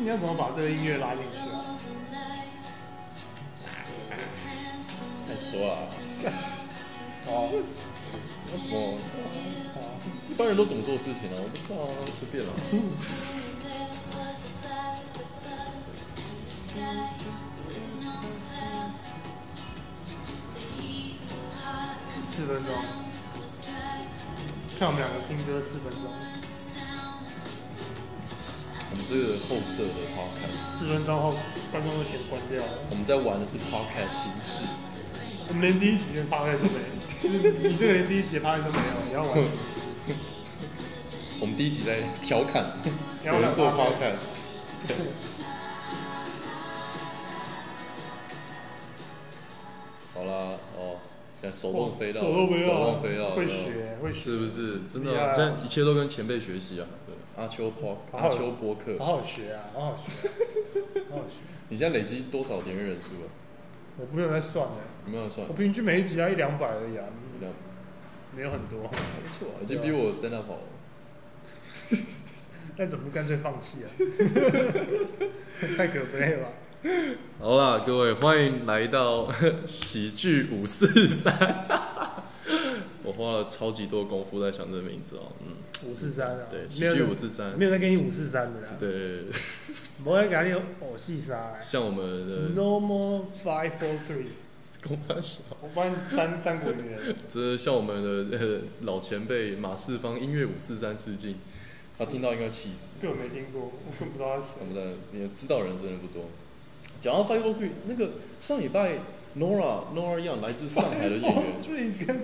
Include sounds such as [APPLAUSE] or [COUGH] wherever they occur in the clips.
你要怎么把这个音乐拉进去啊？再说啊。[LAUGHS] 哦，那怎么？一般人都怎么做事情呢？我不知道啊，随便了。四分钟，看我们两个听歌四分钟。这个后设的 podcast，四分钟后观众都全关掉了。我们在玩的是 podcast 形式。我们连第一集的 podcast 都没有，你这个连第一集的 podcast 都没有，你要玩形式。我们第一集在调侃，我们做 podcast。对。好啦，哦。现在手动飞到，手动飞到，会学，会学，是不是？真的，现在一切都跟前辈学习啊！对，阿秋播，阿秋博客，好好学啊，好好学，好好学。[LAUGHS] 你现在累积多少点阅人数啊？我没有在算的，没有算。我平均每一集要一两百而已啊，没有很多，还不错啊，已经比我 stand up 好了。[LAUGHS] 那怎么不干脆放弃啊？[LAUGHS] 太可悲了吧！好啦，各位欢迎来到喜剧五四三。我花了超级多功夫在想这个名字哦，嗯，五四三啊，对，喜剧五四三，没有在给你五四三的啦，对，[LAUGHS] 没有给你五四三，像我们的 normal five four three，公班小，我帮你三三国女人，这是向我们的老前辈马世芳音乐五四三致敬，他听到应该气死，根本没听过，我根本不知道他是谁，我们的你知道人真的不多。讲到 Five Four Three，那个上礼拜 Nora Nora Young 来自上海的演员，跟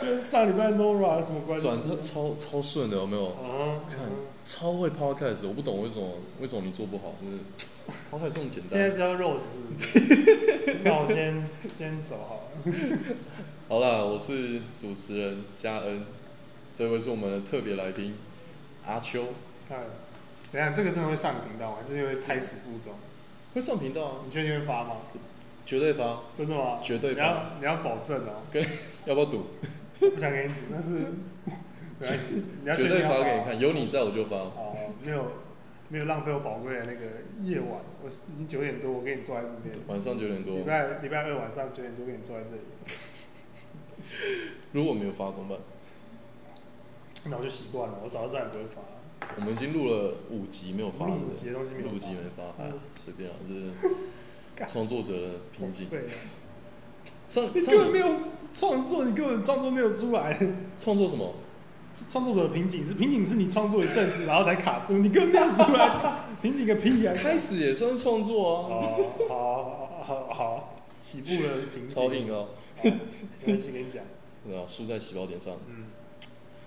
跟上礼拜 Nora 有什么关系？转的超超顺的，有没有？啊，看超会 Podcast，我不懂为什么为什么你做不好，就是 Podcast 这么简单。现在是要 Rose 是？那我先先走好了。[LAUGHS] 好了，我是主持人嘉恩，这位是我们的特别来宾阿秋。看，等下这个真的会上频道，还是因为胎死腹中？会上频道啊？你确定会发吗？绝对发。真的吗？绝对发。你要你要保证哦。跟 [LAUGHS] 要不要赌？不想给你赌，但是 [LAUGHS] 你要绝对发给你看，有你在我就发。哦，没有没有浪费我宝贵的那个夜晚，我已经九点多，我给你坐在这边。晚上九点多。礼拜礼拜二晚上九点多给你坐在这里。[LAUGHS] 如果没有发怎么办？那我就习惯了，我早知道再也不会发。我们已经录了五集没有发的，五集的东西没有发，五集没发，哎，随便啊，就是创作者的瓶颈。上你根本没有创作，你根本创作没有出来。创作什么？创作者的瓶颈是瓶颈是你创作一阵子，然后才卡住，你根本没有出来。瓶颈个屁啊！开始也算是创作啊。好好好好，起步的瓶颈。超硬哦。没关系，跟你讲。对啊，输在起跑点上。嗯。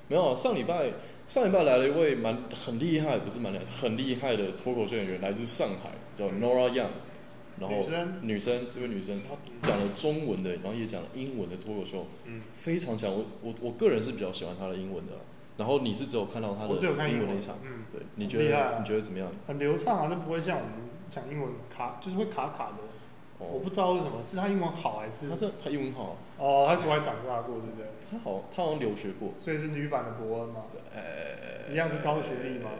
没有啊，上礼拜。上礼拜来了一位蛮很厉害，不是蛮厉害，很厉害的脱口秀演员，来自上海，叫 Nora Young，然后女生，女生这位女生她讲了中文的，然后也讲了英文的脱口秀，嗯，非常强。我我我个人是比较喜欢她的英文的，然后你是只有看到她的英文那场，嗯，对，你觉得你觉得怎么样？很流畅啊，那不会像我们讲英文卡，就是会卡卡的。我不知道为什么，是他英文好还是？他是他英文好。哦，他国外长大过，对不对？他好，他好像留学过。所以是女版的伯恩吗？对，一样是高学历吗？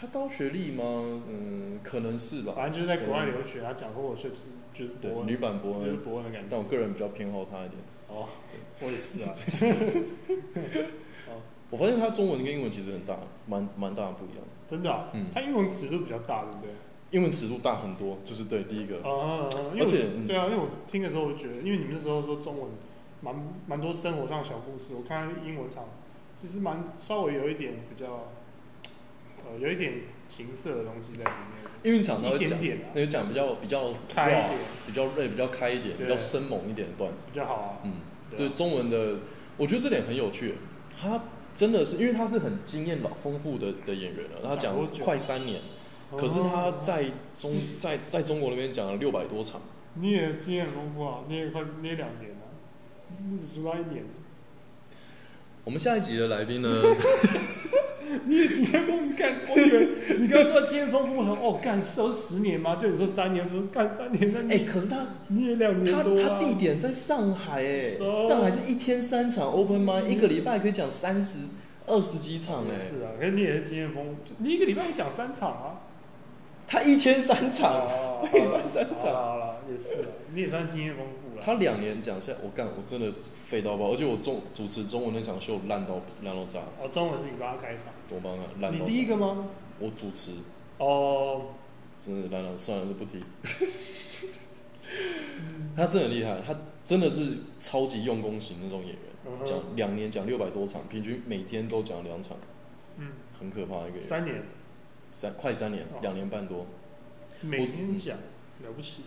他高学历吗？嗯，可能是吧。反正就是在国外留学，他讲脱口秀就是就是伯恩。女版伯恩，就是伯恩的感觉。但我个人比较偏好他一点。哦，我也是啊。[LAUGHS] 我发现他中文跟英文其实很大，蛮蛮大的不一样。真的啊？嗯。他英文尺度比较大，对不对？英文尺度大很多，就是对第一个。啊，而且对啊，因为我听的时候，我觉得，因为你们那时候说中文蛮蛮多生活上的小故事，我看英文场其实蛮稍微有一点比较，呃，有一点情色的东西在里面。因为场他会讲，那就讲比较比较开一点，比较锐，比较开一点，比较生猛一点的段子。比较好啊。嗯，对中文的，我觉得这点很有趣。他真的是，因为他是很经验老丰富的的演员了，他讲快三年。可是他在中在在中国那边讲了六百多场。你也经验丰富啊，你也快你也两年了，你只出道一年。我们下一集的来宾呢？[LAUGHS] [LAUGHS] 你也经验丰富，你看，我以为你刚刚说经验丰富，我说哦，干都十年吗？就你说三年，我说干三年，那哎，可是他你也两年多，他他地点在上海哎，上海是一天三场 open mic，一个礼拜可以讲三十二十几场哎。是啊，可是你也是经验丰富，你一个礼拜也讲三场啊？他一天三场，一礼拜三场。好了，也是，你也算经验丰富了。他两年讲下，我干，我真的废到爆，而且我中主持中文那场秀烂到烂到炸。哦，中文是你帮他开场？我帮他烂到。你第一个吗？我主持。哦。真的烂了，算了，就不提。[LAUGHS] 他真的很厉害，他真的是超级用功型那种演员，讲两年讲六百多场，平均每天都讲两场，嗯，很可怕一个人。三年。三快三年，两年半多，每天讲了不起。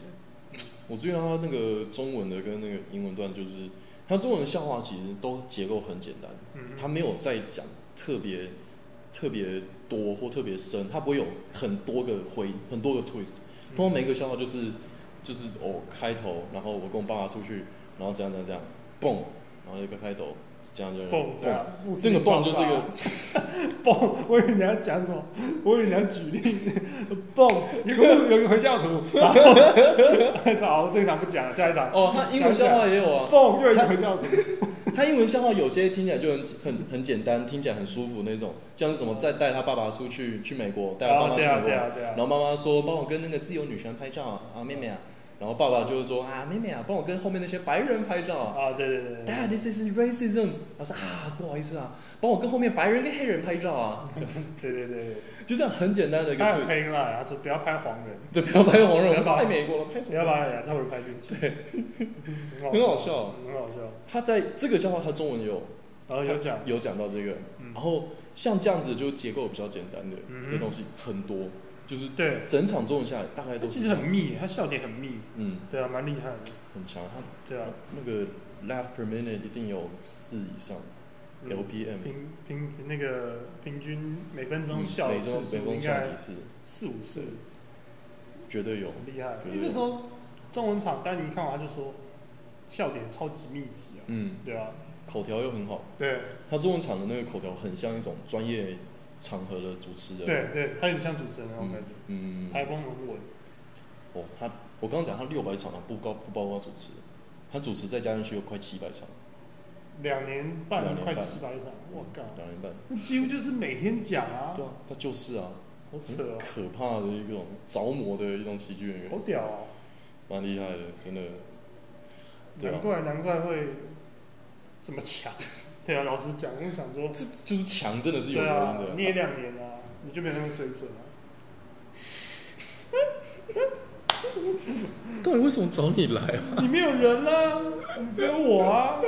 我注意到他那个中文的跟那个英文段，就是他中文的笑话其实都结构很简单，他没有在讲特别特别多或特别深，他不会有很多个回很多个 twist，通常每个笑话就是就是哦开头，然后我跟我爸爸出去，然后这样这样这样，嘣，然后一个开头。这样就蹦，这样，这个蹦就是一个蹦。我以为你要讲什么，我以为你要举例。蹦，有个 [LAUGHS] 有个回教徒。[LAUGHS] 好，这一场不讲了，下一场。哦，他英文笑话也有啊。蹦，又一个回教徒。他英文笑话有些听起来就很很很简单，听起来很舒服那种，像是什么在带他爸爸出去去美国，带他爸爸去美国，然后妈妈说帮我跟那个自由女神拍照啊，妹妹啊。然后爸爸就是说啊，妹妹啊，帮我跟后面那些白人拍照啊。啊，对对对。Dad，this is racism。他说啊，不好意思啊，帮我跟后面白人跟黑人拍照啊。[LAUGHS] 对对对，就这样很简单的一个。他很黑啦，他说不要拍黄人。对，不要拍黄人，我们拍美国了，拍什么？不要把亚洲人拍进去。对，很好笑，很好笑。他在这个笑话，他中文有，然后有讲有讲到这个，然后像这样子就结构比较简单的的东西很多。就是对。整场中文下来大概都其实很密，他笑点很密，嗯，对啊，蛮厉害的，很强。他对啊，那个 laugh per minute 一定有四以上，LPM 平平那个平均每分钟笑一次应该四五次，绝对有，厉害。因为那时候中文场丹尼看完他就说笑点超级密集啊，嗯，对啊，口条又很好，对，他中文场的那个口条很像一种专业。场合的主持人，对对，他有点像主持人那种感觉，嗯，台风很稳。哦，他我刚刚讲他六百场啊，不包不包括主持，他主持再加进去有快七百场。两年半，快七百场，我靠！两年半，那几乎就是每天讲啊。对啊，他就是啊，好扯啊，可怕的一种着魔的一种喜剧演员。好屌啊！蛮厉害的，真的。难怪难怪会这么强。[LAUGHS] 对啊，老实讲，我想说，这就是强，真的是有原因的。你也两年啊，你就没那么水准啊。[LAUGHS] 到底为什么找你来啊？你没有人啊，你只有我啊。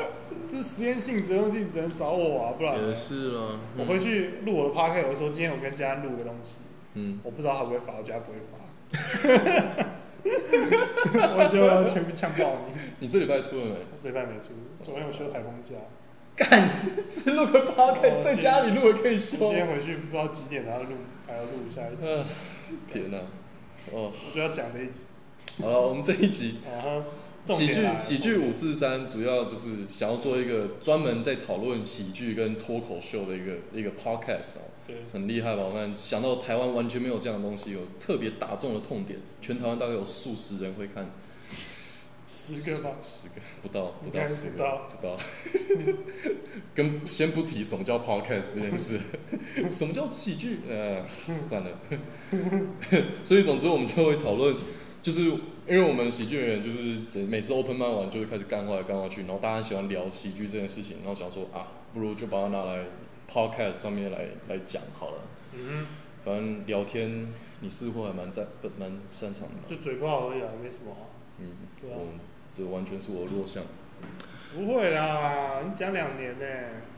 这实验性质东西，你只能找我啊，不然。也是啊。我回去录我的 podcast，我说今天我跟家人录个东西。嗯。我不知道他会不会发，我觉得他不会发。[LAUGHS] [LAUGHS] 我就要全部呛爆你。你这礼拜出了没？我这礼拜没出，昨天我休台风假。干，只录个 podcast，在家里录也可以休。今天回去不知道几点还要录，还要录下一集。天哪！哦，我就要讲这一集。好了，我们这一集喜剧喜剧五四三，主要就是想要做一个专门在讨论喜剧跟脱口秀的一个一个 podcast 哦。对。很厉害吧？我们想到台湾完全没有这样的东西，有特别打中的痛点，全台湾大概有数十人会看。十个吧，十个不到，不到十个，不到。跟先不提什么叫 podcast 这件事，[LAUGHS] 什么叫喜剧？呃，算了。[LAUGHS] 所以总之我们就会讨论，就是因为我们喜剧演员就是每次 open mic 完就会开始干话来干话去，然后大家喜欢聊喜剧这件事情，然后想说啊，不如就把它拿来 podcast 上面来来讲好了。嗯。反正聊天你似乎还蛮在蛮擅长的。就嘴炮而已啊，没什么。嗯，对啊，这完全是我的弱项。不会啦，你讲两年呢，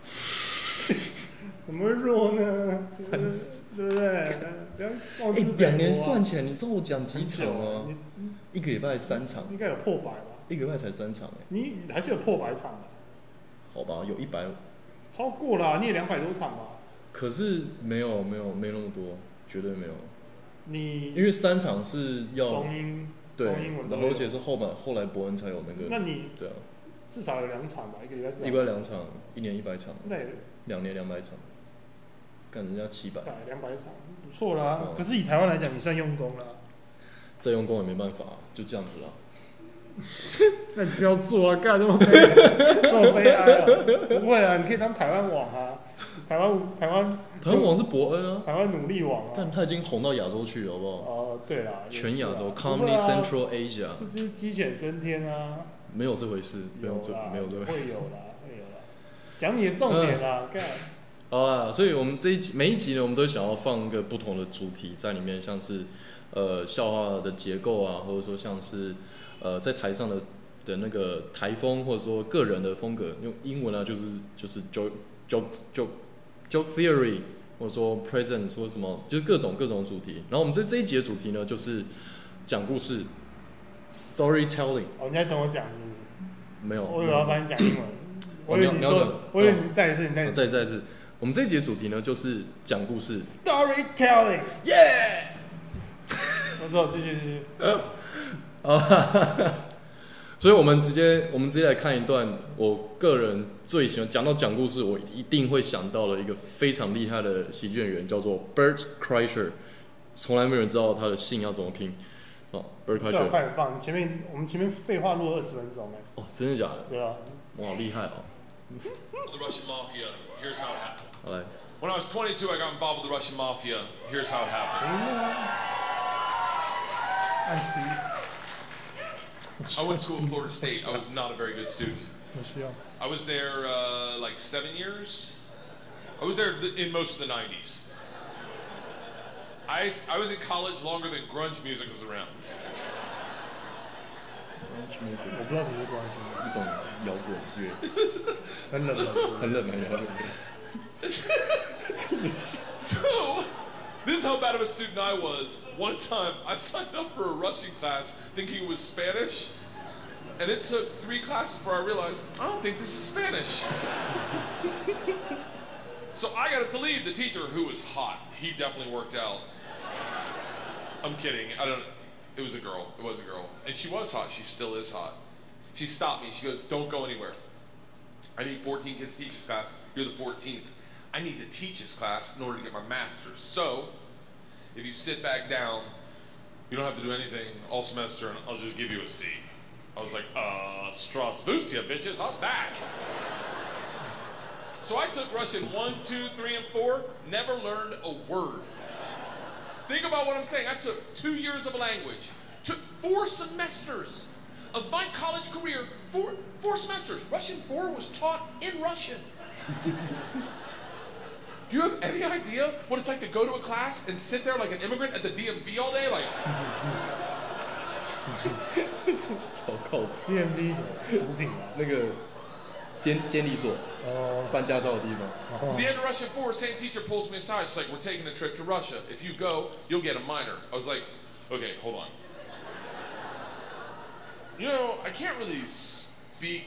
[LAUGHS] 怎么会弱呢？对不对？不要妄自菲薄啊。两年算起来，你知道我讲几场吗？一个礼拜三场。应该有破百吧？一个礼拜才三场哎。你还是有破百场的。好吧，有一百。超过了，你也两百多场吧？可是没有没有没那么多，绝对没有。你因为三场是要。中英。对，然后而且是后面后来伯恩才有那个。那你对啊，至少有两场吧，一个礼拜至少。一个两场，一年一百场。那两年两百场，干人家七百。两百场，不错啦。可是以台湾来讲，你算用功了。再用功也没办法，就这样子啊。[LAUGHS] 那你不要做啊，干这么悲，这么悲哀啊！不会啊，你可以当台湾网啊。台湾台湾台湾网是伯恩啊，台湾努力网啊，但他已经红到亚洲去了，好不好？哦，对啦，全亚洲，Comedy Central Asia，这就是鸡犬升天啊，没有这回事，没有这没有这回事，会有啦，会有啦，讲你的重点啦，干。好啊，所以我们这一集每一集呢，我们都想要放一个不同的主题在里面，像是呃笑话的结构啊，或者说像是呃在台上的的那个台风，或者说个人的风格，用英文啊就是就是 joke joke joke joke theory，或者说 presence 或什么，就是各种各种主题。然后我们这这一集的主题呢，就是讲故事，storytelling。哦，你在等我讲？没有，我以为要帮你讲英文。我以为你说，我以为你再一次，你再再再一次。我们这一集的主题呢，就是讲故事。Storytelling，耶！我说继续继续。啊，所以，我们直接，我们直接来看一段，我个人最喜欢讲到讲故事，我一定会想到的一个非常厉害的喜剧演员，叫做 Bert Kreischer。从来没有人知道他的姓要怎么拼。哦，Bert Kreischer。快点放前面，我们前面废话录了二十分钟哎。哦，真的假的？对啊。哇，厉害哦。Right. When I was 22, I got involved with the Russian mafia. Here's how it happened. I see. I went to school at Florida State. I was not a very good student. I was there uh, like seven years. I was there in most of the 90s. I, I was in college longer than grunge music was around. grunge music 我不知道什么是 grunge，一种摇滚乐，很冷门，很冷门摇滚乐。so, [LAUGHS] this is how bad of a student I was. One time, I signed up for a Russian class thinking it was Spanish, and it took three classes before I realized, I don't think this is Spanish. so I got to leave the teacher, who was hot. He definitely worked out. I'm kidding. I don't. It was a girl. It was a girl, and she was hot. She still is hot. She stopped me. She goes, "Don't go anywhere. I need 14 kids to teach this class. You're the 14th." I need to teach this class in order to get my master's. So, if you sit back down, you don't have to do anything all semester, and I'll just give you a C. I was like, uh, Strasvutia, bitches, I'm back. so I took Russian one, two, three, and four, never learned a word. Think about what I'm saying. I took two years of language, took four semesters of my college career, four, four semesters. Russian four was taught in Russian. [LAUGHS] Do you have any idea what it's like to go to a class and sit there like an immigrant at the DMV all day? Like. 超靠谱。DMV 毒品那个监监理所哦，办驾照的地方。The end of Russia 4, same teacher pulls me aside. She's like, "We're taking a trip to Russia. If you go, you'll get a minor." I was like, "Okay, hold on." You know, I can't really speak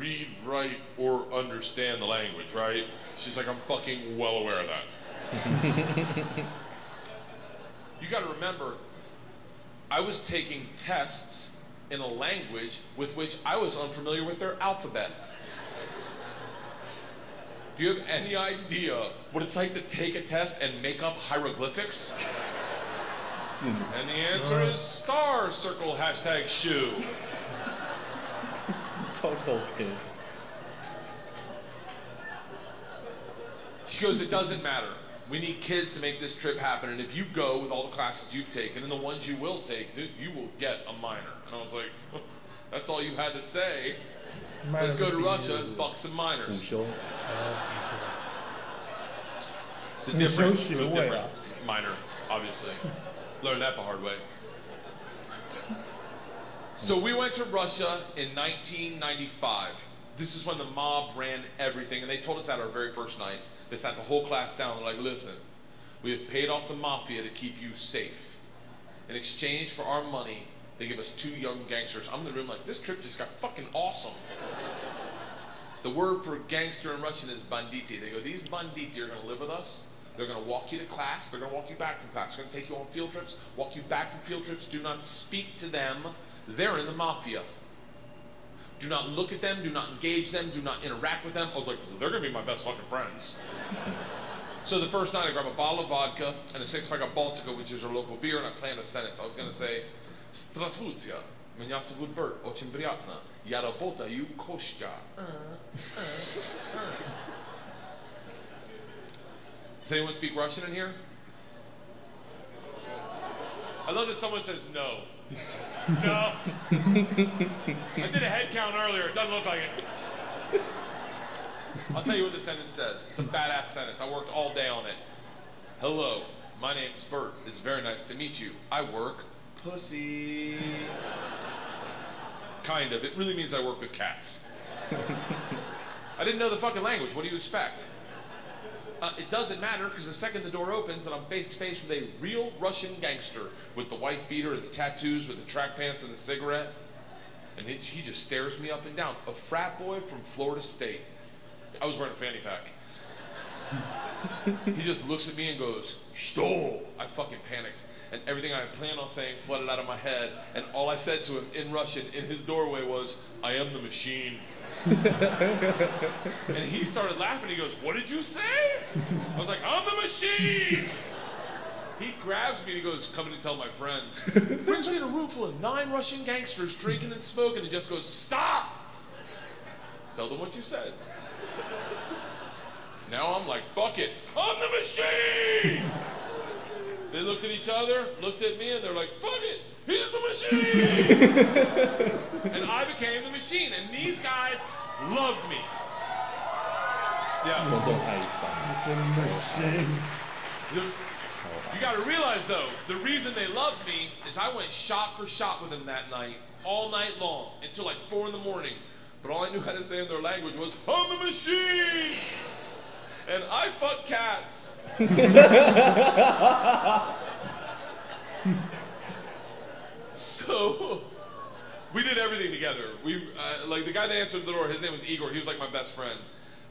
read, write, or understand the language, right? She's like, I'm fucking well aware of that. [LAUGHS] you gotta remember, I was taking tests in a language with which I was unfamiliar with their alphabet. Do you have any idea what it's like to take a test and make up hieroglyphics? [LAUGHS] and the answer is star circle hashtag shoe. She goes, it doesn't matter. We need kids to make this trip happen. And if you go with all the classes you've taken and the ones you will take, dude, you will get a minor. And I was like, [LAUGHS] that's all you had to say. Let's go to Russia and fuck some minors. It's a different, it was different. Minor, obviously. Learned that the hard way. So we went to Russia in 1995. This is when the mob ran everything, and they told us that our very first night. They sat the whole class down. They're like, listen, we have paid off the mafia to keep you safe. In exchange for our money, they give us two young gangsters. I'm in the room like, this trip just got fucking awesome. the word for gangster in Russian is banditi. They go, these banditi are going to live with us. They're going to walk you to class. They're going to walk you back from class. They're going to take you on field trips, walk you back from field trips. Do not speak to them they're in the mafia. Do not look at them, do not engage them, do not interact with them. I was like, they're gonna be my best fucking friends. [LAUGHS] so the first night I grabbed a bottle of vodka and a six pack of Baltica, which is our local beer, and I planned a sentence. I was gonna say, Strasvucia, меня зовут Bert, очень приятно. Я работаю Koshka. Does anyone speak Russian in here? I love that someone says no. [LAUGHS] no. I did a head count earlier. It doesn't look like it. I'll tell you what the sentence says. It's a badass sentence. I worked all day on it. Hello, my name's Bert. It's very nice to meet you. I work pussy. kind of. It really means I work with cats. I didn't know the fucking language. What do you expect? Uh, it doesn't matter because the second the door opens and I'm face to face with a real Russian gangster with the wife beater and the tattoos with the track pants and the cigarette, and he, he just stares me up and down. A frat boy from Florida State. I was wearing a fanny pack. he just looks at me and goes, Stole! I fucking panicked. And everything I had planned on saying flooded out of my head. And all I said to him in Russian in his doorway was, I am the machine. [LAUGHS] and he started laughing. He goes, What did you say? I was like, I'm the machine. He grabs me and he goes, Come in and tell my friends. [LAUGHS] Brings me in a room full of nine Russian gangsters drinking and smoking and just goes, Stop! Tell them what you said. Now I'm like, Fuck it. I'm the machine! They looked at each other, looked at me, and they're like, Fuck it. He's the machine! and I became the machine, and these guys loved me. Yeah. You got to realize though, the reason they loved me is I went shot for shot with them that night, all night long, until like four in the morning. But all I knew how to say in their language was, I'm the machine! And I fuck cats. [LAUGHS] so [LAUGHS] we did everything together. We uh, like the guy that answered the door. His name was Igor. He was like my best friend.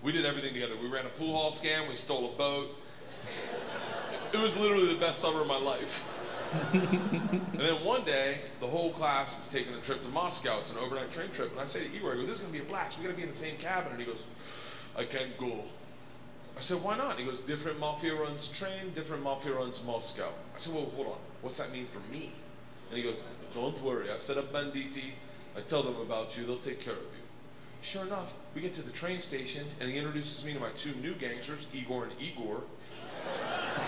We did everything together. We ran a pool hall scam. We stole a boat. [LAUGHS] It was literally the best summer of my life. [LAUGHS] and then one day, the whole class is taking a trip to Moscow. It's an overnight train trip. And I say to Igor, I go, this is going to be a blast. we got to be in the same cabin. And he goes, I can't go. I said, why not? He goes, different mafia runs train, different mafia runs Moscow. I said, well, hold on. What's that mean for me? And he goes, don't worry. I set up banditti. I tell them about you. They'll take care of you. Sure enough, we get to the train station, and he introduces me to my two new gangsters, Igor and Igor. [LAUGHS]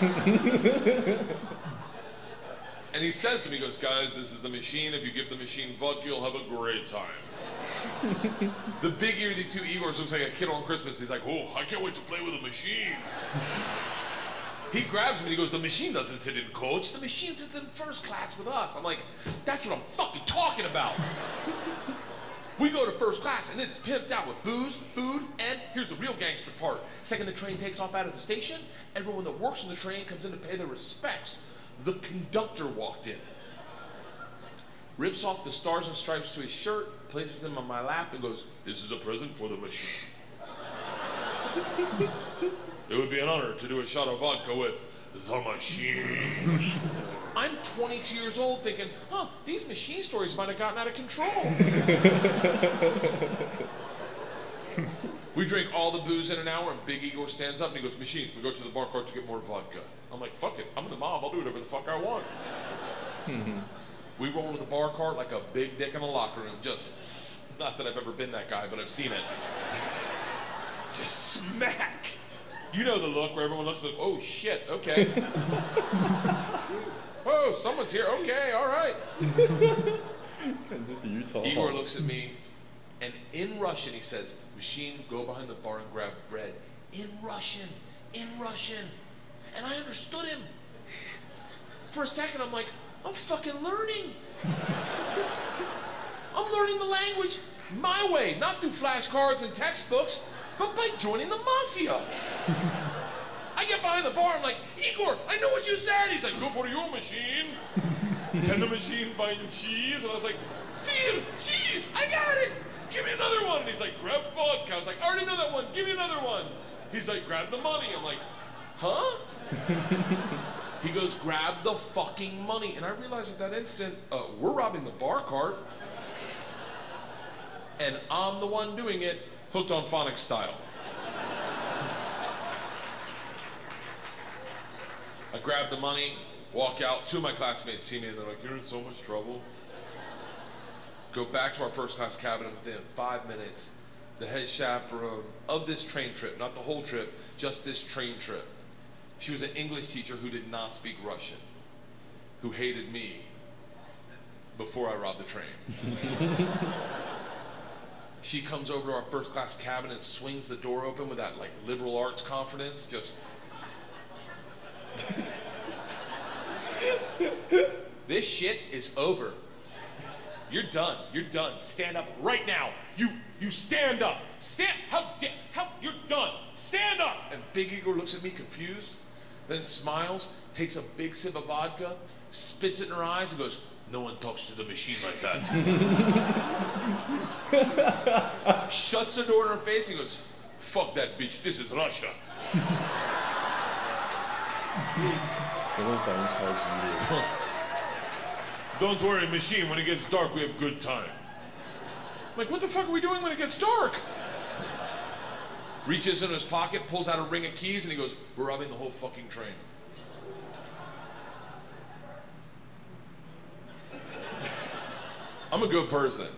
and he says to me, he goes, guys, this is the machine. If you give the machine vodka, you'll have a great time. the big ear the two Igors looks like a kid on Christmas. He's like, oh, I can't wait to play with a machine. [LAUGHS] He grabs me and he goes, The machine doesn't sit in coach. The machine sits in first class with us. I'm like, That's what I'm fucking talking about. [LAUGHS] we go to first class and it's pimped out with booze, food, and here's the real gangster part. Second the train takes off out of the station, everyone that works on the train comes in to pay their respects. The conductor walked in, rips off the stars and stripes to his shirt, places them on my lap, and goes, This is a present for the machine. [LAUGHS] It would be an honor to do a shot of vodka with the machine. [LAUGHS] I'm 22 years old thinking, huh, these machine stories might have gotten out of control. we drink all the booze in an hour, and Big Igor stands up and he goes, Machine, we go to the bar cart to get more vodka. I'm like, fuck it, I'm in the mob, I'll do whatever the fuck I want. [LAUGHS] we roll into the bar cart like a big dick in a locker room, just, not that I've ever been that guy, but I've seen it. [LAUGHS] Just smack. You know the look where everyone looks like, oh shit, okay. [LAUGHS] oh, someone's here. Okay, all right. Igor looks at me, and in Russian he says, "Machine, go behind the bar and grab bread." In Russian, in Russian, and I understood him. For a second, I'm like, I'm fucking learning. [LAUGHS] I'm learning the language my way, not through flashcards and textbooks but by joining the mafia. [LAUGHS] I get behind the bar, I'm like, Igor, I know what you said. He's like, go for your machine. [LAUGHS] and the machine buying cheese. And I was like, Steve, cheese, I got it. Give me another one. And he's like, grab vodka. I was like, I already know that one. Give me another one. He's like, grab the money. I'm like, huh? [LAUGHS] he goes, grab the fucking money. And I realized at that instant, uh, we're robbing the bar cart. And I'm the one doing it hooked on phonics style. I grab the money, walk out. Two of my classmates see me and they're like, You're in so much trouble. Go back to our first class cabin within five minutes. The head chaperone of this train trip, not the whole trip, just this train trip, She was an English teacher who did not speak Russian, who hated me before I robbed the train. [LAUGHS] she comes over to our first class cabin and swings the door open with that like liberal arts confidence, just. [LAUGHS] this shit is over. You're done. You're done. Stand up right now. You you stand up. Stand how how you're done. Stand up. And Big Igor looks at me confused, then smiles, takes a big sip of vodka, spits it in her eyes, and goes, no one talks to the machine like that. [LAUGHS] Shuts the door in her face and goes, fuck that bitch, this is Russia. [LAUGHS] Don't worry, machine, when it gets dark, we have good time. I'm like, what the fuck are we doing when it gets dark? Reaches in his pocket, pulls out a ring of keys, and he goes, we're robbing the whole fucking train. I'm a good person.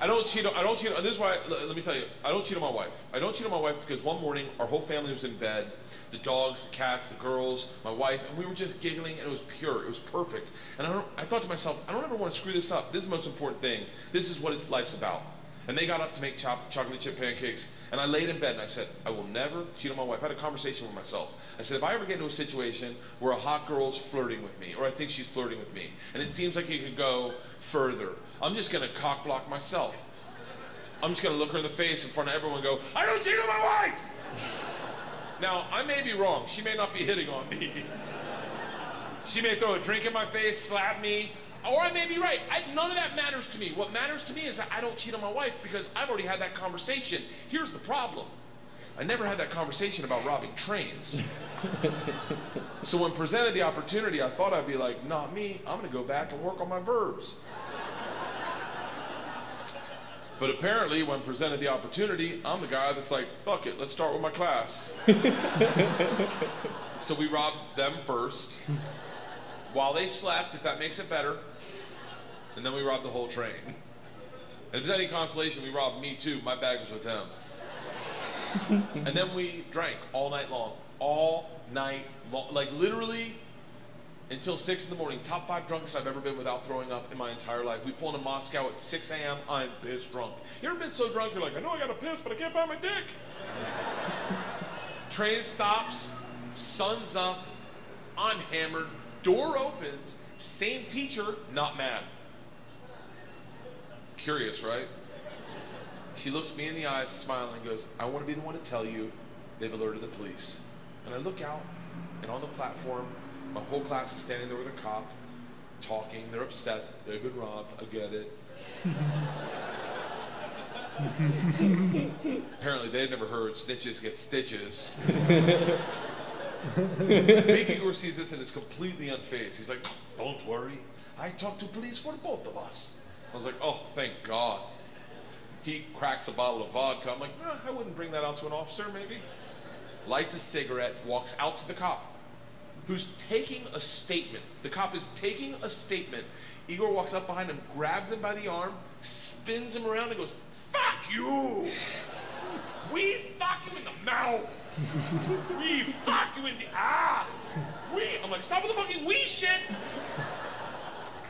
I don't cheat. I don't cheat. This is why. Let me tell you. I don't cheat on my wife. I don't cheat on my wife because one morning our whole family was in bed, the dogs, the cats, the girls, my wife, and we were just giggling, and it was pure. It was perfect. And I. I thought to myself, I don't ever want to screw this up. This is the most important thing. This is what it's life's about. And they got up to make chop, chocolate chip pancakes. And I laid in bed and I said, I will never cheat on my wife. I had a conversation with myself. I said, if I ever get into a situation where a hot girl's flirting with me, or I think she's flirting with me, and it seems like it could go further, I'm just going to cock block myself. I'm just going to look her in the face in front of everyone and go, I don't cheat on my wife! now, I may be wrong. She may not be hitting on me. [LAUGHS] she may throw a drink in my face, slap me, or I may be right. I, none of that matters to me. What matters to me is that I don't cheat on my wife because I've already had that conversation. Here's the problem. I never had that conversation about robbing trains. [LAUGHS] so when presented the opportunity, I thought I'd be like, not me, I'm gonna go back and work on my verbs. But apparently, when presented the opportunity, I'm the guy that's like, fuck it, let's start with my class. [LAUGHS] so we robbed them first while they slept, if that makes it better. And then we robbed the whole train. And if there's any consolation, we robbed me too. My bag was with them. and then we drank all night long. All night long. Like literally until 6 in the morning. Top five drunkest I've ever been without throwing up in my entire life. We pull into Moscow at 6 a.m. I'm pissed drunk. You ever been so drunk you're like, I know I got to piss, but I can't find my dick? Train stops, sun's up, I'm hammered, Door opens, same teacher, not mad. Curious, right? She looks me in the eyes, smiling, and goes, I want to be the one to tell you they've alerted the police. And I look out, and on the platform, my whole class is standing there with a cop, talking. They're upset. They've been robbed. I get it. [LAUGHS] Apparently, they'd never heard snitches get stitches. [LAUGHS] Big Igor sees this and is completely unfazed. He's like, don't worry. I talked to police for both of us. I was like, oh, thank God. He cracks a bottle of vodka. I'm like, eh, I wouldn't bring that out to an officer, maybe. Lights a cigarette, walks out to the cop, who's taking a statement. The cop is taking a statement. Igor walks up behind him, grabs him by the arm, spins him around, and goes, fuck you! We fuck you in the mouth. We fuck you in the ass. We. I'm like, stop with the fucking we shit.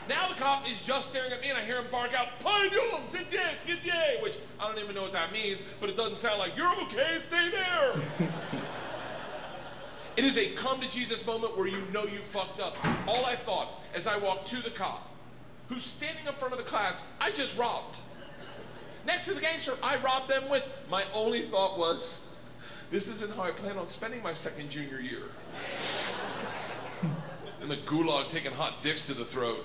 Now the cop is just staring at me and I hear him bark out, Pardon, sit there, sit there, which I don't even know what that means, but it doesn't sound like, you're okay, stay there. [LAUGHS] it is a come to Jesus moment where you know you fucked up. All I thought as I walked to the cop, who's standing in front of the class I just robbed. Next to the gangster I robbed them with, my only thought was, this isn't how I plan on spending my second junior year. In the gulag taking hot dicks to the throat.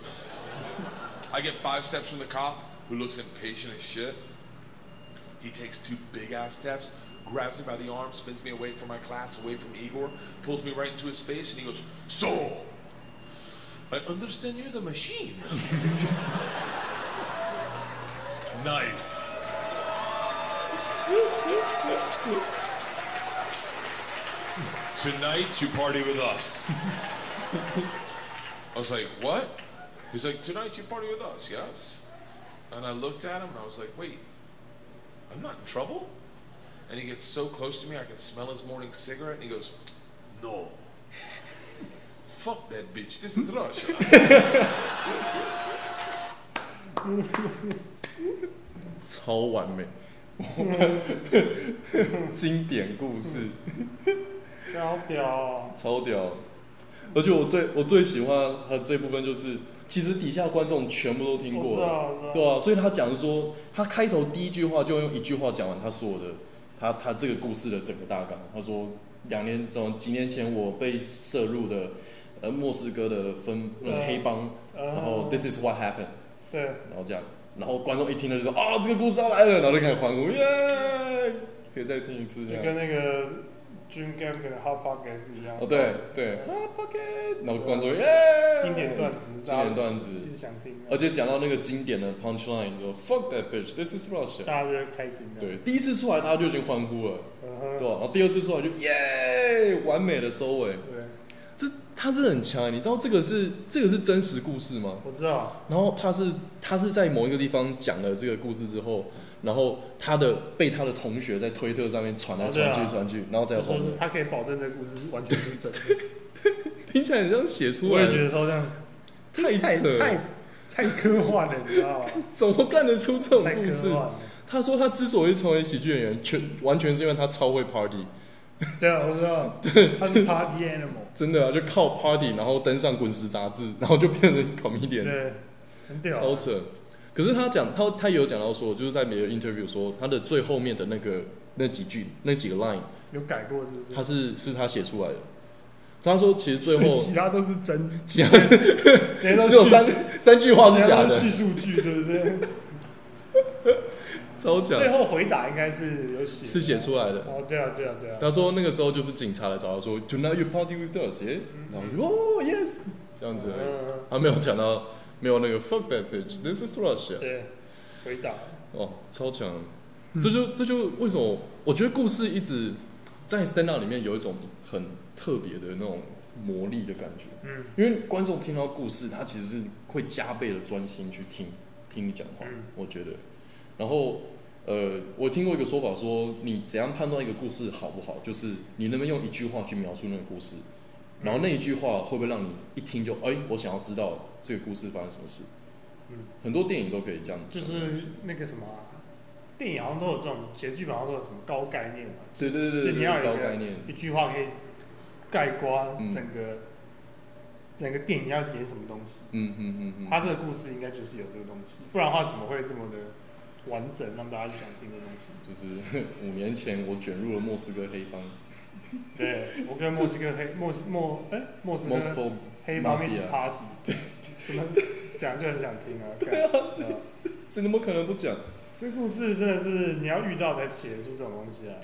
I get five steps from the cop, who looks impatient as shit. He takes two big ass steps, grabs me by the arm, spins me away from my class, away from Igor, pulls me right into his face, and he goes, So, I understand you're the machine. [LAUGHS] nice. Tonight you party with us. I was like, what? He's like, tonight you party with us, yes? And I looked at him and I was like, wait, I'm not in trouble? And he gets so close to me, I can smell his morning cigarette, and he goes, No. Fuck that bitch. This is Russia. 超完美，经典故事， [LAUGHS] [LAUGHS] 超屌，超屌！而且我最我最喜欢他这部分就是，其实底下观众全部都听过了，对啊，所以他讲说，他开头第一句话就用一句话讲完他所有的，他他这个故事的整个大纲。他说，两年从几年前我被摄入的呃莫斯科的分那个黑帮，然后 This is what happened，对，然后这样。然后观众一听了就说：“啊，这个故事要来了！”然后就开始欢呼，耶！可以再听一次，就跟那个 Gaffigan 的 Hot Pocket 是一样。哦，对对，Hot Pocket。然后观众耶！经典段子，经典段子，一直想听。而且讲到那个经典的 Punchline，说 “Fuck that bitch, this is Russia”，大家就开心。对，第一次出来大家就已经欢呼了，对吧？然后第二次出来就耶，完美的收尾。对。这他是很强，你知道这个是这个是真实故事吗？我知道。然后他是他是在某一个地方讲了这个故事之后，然后他的被他的同学在推特上面传来传去传去，然后再后面他可以保证这个故事完全是真的。听起来很像写出来。我也觉得说这样太扯，太太科幻了，你知道吗？怎么干得出这种故事？他说他之所以成为喜剧演员，全完全是因为他超会 party。对啊，我知道。[LAUGHS] 对，他是 party animal。真的啊，就靠 party，然后登上滚石杂志，然后就变成 comedian。对，很屌。超扯。可是他讲，他他有讲到说，就是在每个 interview 说，他的最后面的那个那几句那几个 line 有改过，是不是？他是是他写出来的。他说，其实最后其他都是真，其他只有三三句话是假的，叙述句，对不对？超假！最后回答应该是有写，是写出来的。哦，对啊，对啊，对啊。他说那个时候就是警察来找他说，Tonight you party with us，然后就哦，yes，这样子。他没有讲到，没有那个 fuck that bitch，this is Russia。对，回答。哦，超强！这就这就为什么我觉得故事一直在 stand up 里面有一种很特别的那种魔力的感觉。嗯。因为观众听到故事，他其实是会加倍的专心去听听你讲话。我觉得。然后，呃，我听过一个说法，说你怎样判断一个故事好不好，就是你能不能用一句话去描述那个故事，然后那一句话会不会让你一听就，哎，我想要知道这个故事发生什么事。嗯，很多电影都可以这样。就是那个什么，电影好像都有这种，写剧本好像都有什么高概念嘛。对对对对，就你要有高概念，一句话可以概括整个、嗯、整个电影要演什么东西。嗯嗯嗯嗯。他这个故事应该就是有这个东西，不然的话怎么会这么的？完整让大家想听的东西，就是 [LAUGHS] 五年前我卷入了莫斯科黑帮。对，我跟莫斯科黑莫莫哎莫斯科黑帮一起 party，对，怎么讲就很想听啊。[LAUGHS] 对啊，这 [LAUGHS] 怎么可能不讲？这故事真的是你要遇到才写得出这种东西啊，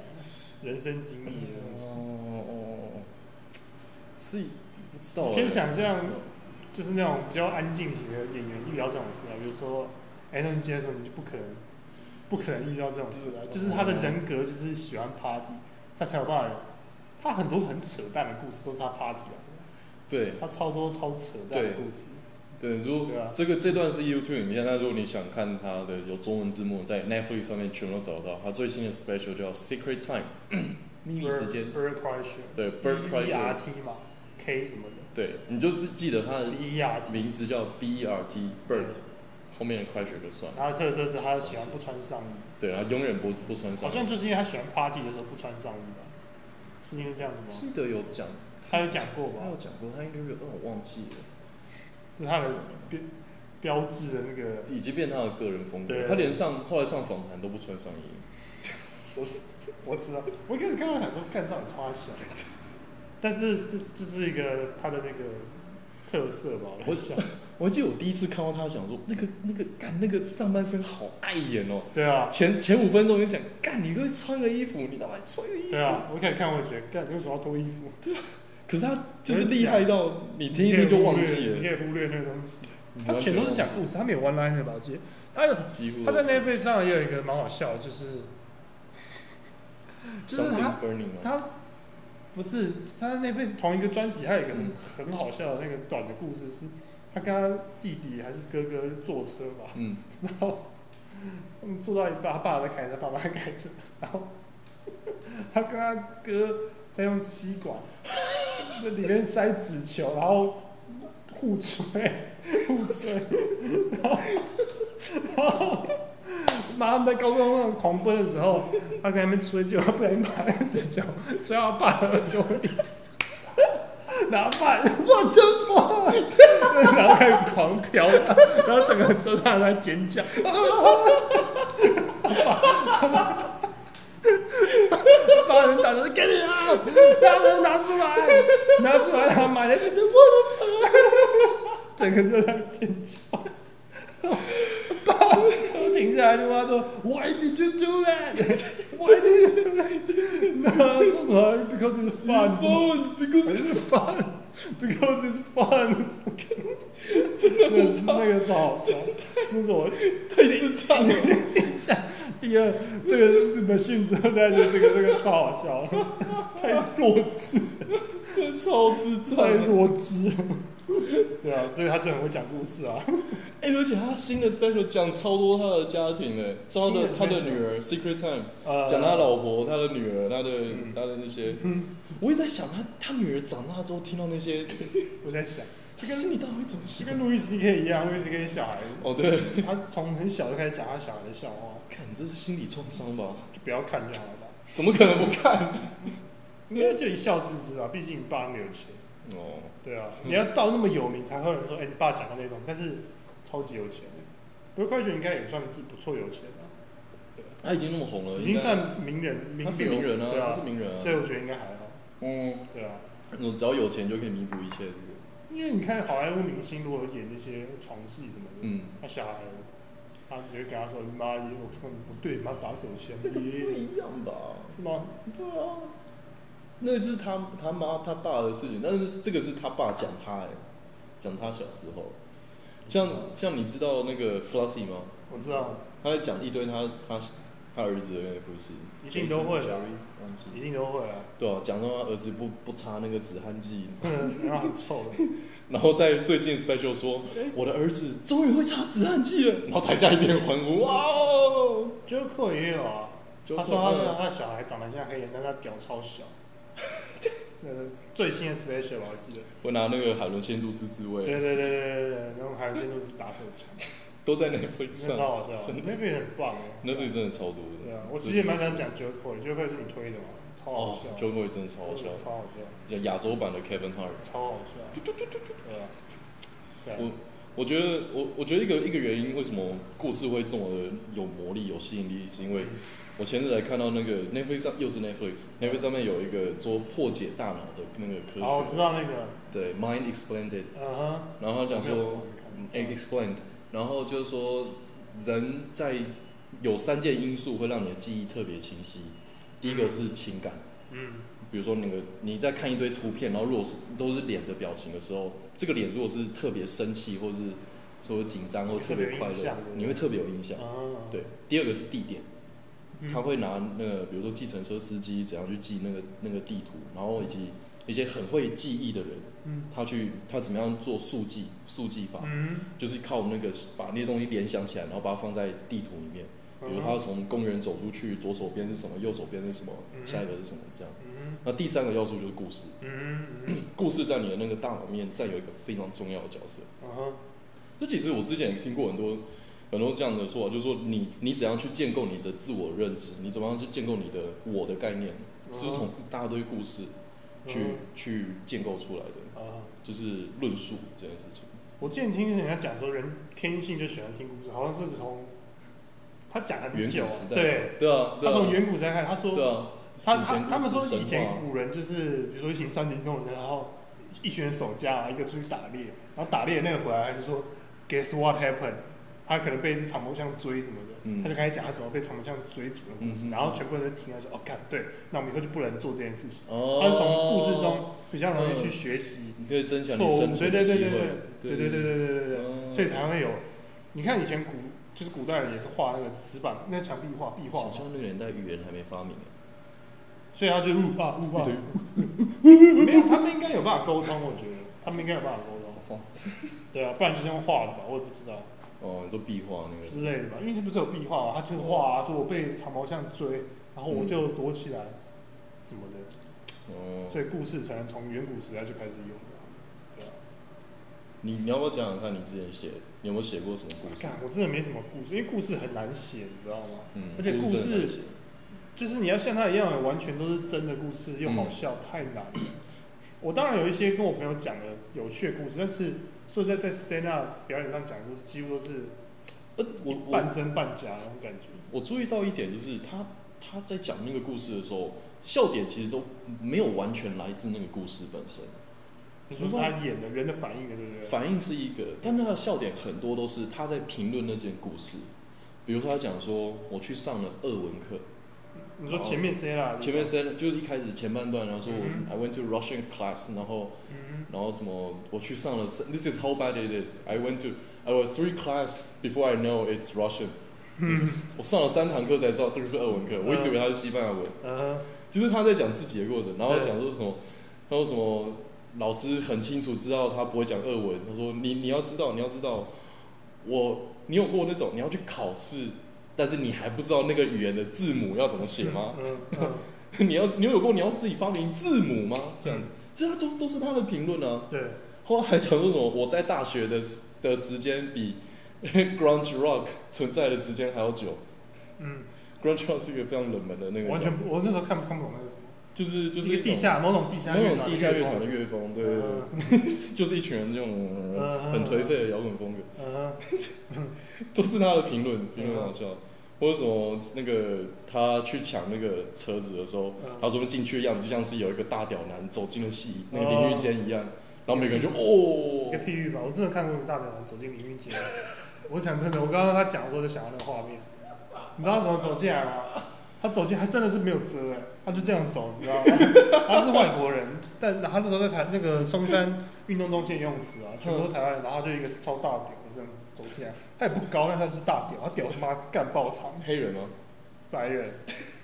人生经历的东西。哦哦是不知道。可以想象，就是那种比较安静型的演员遇到这种事啊，比如说。哎，那你接的时候，你就不可能，不可能遇到这种事啊！就是他的人格就是喜欢 party，他才有办法。他很多很扯淡的故事都是他 party 来的。对。他超多超扯淡的故事。对，如果这个这段是 YouTube 影片，那如果你想看它的有中文字幕，在 Netflix 上面全都找得到。它最新的 special 叫 Secret Time，秘 [CLEARS THROAT] [COUGHS] 密时间。Bert Kreischer。对，Bert Kreischer。B R T 嘛，K 什么的。对，你就是记得他的名字叫 B E R T，Bert。后面的快学就算了。他的特色是他喜欢不穿上衣。对，他永远不不穿上衣。好像就是因为他喜欢 party 的时候不穿上衣吧？是因为这样子吗？记得有讲，他有讲过吧？他有讲过，他应该有，但我忘记了。是他的标标志的那个。已经变他的个人风格。他连上后来上访谈都不穿上衣。我我知道，我一开始刚刚想说，看到你超小，[LAUGHS] 但是这这是一个他的那个特色吧？我想。我记得我第一次看到他，想说那个那个干那个上半身好碍眼哦。对啊。前前五分钟就想干，你会穿个衣服，你干嘛穿个衣服？对啊，我一开始看我觉得干，为什么要脱衣服？对啊。可是他就是厉害到你听一听就忘记了。你可以忽略那个东西。他全都是讲故事，他没有 one line 的吧？我记得。他有，他在 Netflix 上也有一个蛮好笑的，就是就是他他不是他在 Netflix 同一个专辑，还有一个很很好笑的那个短的故事是。他跟他弟弟还是哥哥坐车吧，嗯，然后他们坐到一半，他爸在开车，爸爸在开车，然后 [LAUGHS] 他跟他哥再用吸管 [LAUGHS] 那里面塞纸球，然后互吹 [LAUGHS] 互吹，[LAUGHS] 然后然后妈妈在高中上狂奔的时候，他跟他们吹，就不小心把那纸球吹到爸的耳朵里。然后爸，我的妈！然后开始狂飘，然后整个车上在尖叫。把人打成给你啊！把人拿出来，拿出来，他买来就是我的妈！整个都在尖叫。爸，车停下来，就妈说：“Why did you do that? Why did you do that?” 然后说？Because it's fun. Because it's fun. Because it's fun. 真的很那个超好笑，那是我太智障了。第二，这个的训之后再就这个这个超好笑，太弱智，真超智障，太弱智。对啊，所以他就很会讲故事啊。哎、欸，而且他新的 special 讲超多他的家庭诶，他的他的女儿 Secret Time，讲他老婆、他的女儿、他的、嗯、他的那些。嗯、我一直在想他他女儿长大之后听到那些，我在想，这跟心里到底会怎么想？跟路易斯 K 一样，路易斯 K 小孩。哦，对，他从很小就开始讲他小孩的笑话。看，这是心理创伤吧？就不要看就好了吧？怎么可能不看？[LAUGHS] 应该就一笑置之啊，毕竟你爸没有钱。哦，对啊，你要到那么有名才会有人说，哎、欸，你爸讲的那种，但是超级有钱的。不过快学应该也算是不错有钱的。对，他已经那么红了，已经算名人，名他是名人啊，对啊，他是名人啊，所以我觉得应该还好。嗯，对啊，我只要有钱就可以弥补一切，因为你看好莱坞明星如果演那些床戏什么的，嗯，他小孩，他直接跟他说：“你妈，我看我对你妈打手枪。”不一样吧？是吗？对啊。那是他他妈他爸的事情，但是这个是他爸讲他哎，讲他小时候，像像你知道那个 Fluffy 吗？我知道，他在讲一堆他他他儿子的那个故事，一定都会啊，一定都会啊，对啊，讲说他儿子不不擦那个止汗剂，然后很臭，[LAUGHS] 然后在最近 special 说，我的儿子终于会擦止汗剂了，然后台下一片欢呼，[LAUGHS] 哇哦，Joker 也有啊，他说他他小孩长得像黑人，但他屌超小。[LAUGHS] 最新的 special 我记得，会拿那个海伦仙度丝自慰。对对对对对对，然后海伦仙度丝打手枪，都在 Netflix 上，超好笑。Netflix 很棒哎，Netflix 真的超多的。对啊，我其实也蛮想讲 Joker，Joker 是你推的嘛，超好笑。Joker 真的超好笑，超好笑。叫亚洲版的 Kevin Hart，超好笑。对啊。我我觉得我我觉得一个一个原因，为什么故事会这么的有魔力、有吸引力，是因为。我前日才看到那个 Netflix 上又是 Netflix，Netflix 上面有一个做破解大脑的那个科学。哦，我知道那个。对，Mind Explained。嗯哼。然后他讲说，Explained，然后就是说，人在有三件因素会让你的记忆特别清晰。第一个是情感。嗯。比如说那个你在看一堆图片，然后如果是都是脸的表情的时候，这个脸如果是特别生气，或者是说紧张，或特别快乐，你会特别有印象。对。第二个是地点。他会拿那个，比如说计程车司机怎样去记那个那个地图，然后以及一些很会记忆的人，他去他怎么样做速记速记法，就是靠那个把那些东西联想起来，然后把它放在地图里面。比如他从公园走出去，左手边是什么，右手边是什么，下一个是什么这样。那第三个要素就是故事，故事在你的那个大脑里面占有一个非常重要的角色。这其实我之前也听过很多。很多这样的说法，就是说你你怎样去建构你的自我认知，你怎么样去建构你的我的概念，是从一大堆故事去去建构出来的。啊，就是论述这件事情。我之前听人家讲说，人天性就喜欢听故事，好像是从他讲的远古时代，对对啊，他从远古时代开始，他说，对啊，他他他们说以前古人就是，比如说一群山顶洞人，然后一群人守家，一个出去打猎，然后打猎那个回来，就说，Guess what happened？他可能被一只长毛象追什么的，嗯、他就开始讲他怎么被长毛象追逐的故事，嗯、然后全部人都听他说：“哦，干，对，那我们以后就不能做这件事情。哦”他是从故事中比较容易去学习，你可以增强你生存的机会。对对对对对对对对，哦、所以才会有。你看以前古就是古代人也是画那个石板，那墙壁画壁画。想象那个年代语言还没发明，所以他就物化物化。[LAUGHS] 没有，他们应该有办法沟通，我觉得他们应该有办法沟通。[LAUGHS] 对啊，不然就是用画的吧，我也不知道。哦，你说壁画那个之类的吧，因为这不是有壁画嘛，他就画啊，说我被长毛象追，然后我就躲起来，怎么的？哦，所以故事才能从远古时代就开始有。对啊，你你要不要讲讲看你之前写，你有没有写过什么故事？我真的没什么故事，因为故事很难写，你知道吗？嗯，而且故事就是你要像他一样，完全都是真的故事又好笑，嗯、太难了。我当然有一些跟我朋友讲的有趣的故事，但是说实在在 stand up 表演上讲的故事，几乎都是呃我半真半假那种感觉。我注意到一点就是他他在讲那个故事的时候，笑点其实都没有完全来自那个故事本身。你说是他演的人的反应的，对不对？反应是一个，但那个笑点很多都是他在评论那件故事。比如说他讲说，我去上了俄文课。你说前面 say 啦，前面 say 就是一开始前半段，然后说我、嗯、I went to Russian class，然后、嗯、然后什么我去上了，This is how bad it is。I went to I was three class before I know it's Russian。就是我上了三堂课才知道这个是俄文课，我一直以为他是西班牙文。嗯、就是他在讲自己的过程，然后讲说什么，他说什么老师很清楚知道他不会讲俄文，他说你你要知道你要知道我你有过那种你要去考试。但是你还不知道那个语言的字母要怎么写吗？嗯嗯、[LAUGHS] 你要你有过你要自己发明字母吗？这样子，这、嗯、都都是他的评论啊。对。后来还讲说什么？我在大学的的时间比 [LAUGHS] grunge rock 存在的时间还要久。嗯。grunge rock 是一个非常冷门的那个。完全，我那时候看不看不懂那个什么。就是就是一个地下某种地下某种地下乐团的乐风，对对对，嗯、[LAUGHS] 就是一群人这种很颓废的摇滚风格。嗯嗯、[LAUGHS] 都是他的评论，评论很好笑。或者什么那个他去抢那个车子的时候，嗯、他说进去的样子就像是有一个大屌男走进了戏那个淋浴间一样，然后每个人就哦。一个譬喻吧，我真的看过一个大屌男走进淋浴间。[LAUGHS] 我讲真的，我刚刚他讲的时候就想到那个画面。你知道他怎么走进来吗？他走进，还真的是没有遮哎，他就这样走，你知道吗？[LAUGHS] 他是外国人，但他那时候在台那个松山运动中心游泳池啊，全部都台湾人，然后就一个超大屌走进来，他也不高，但他是大屌，他屌他妈干爆长。黑人吗？白人，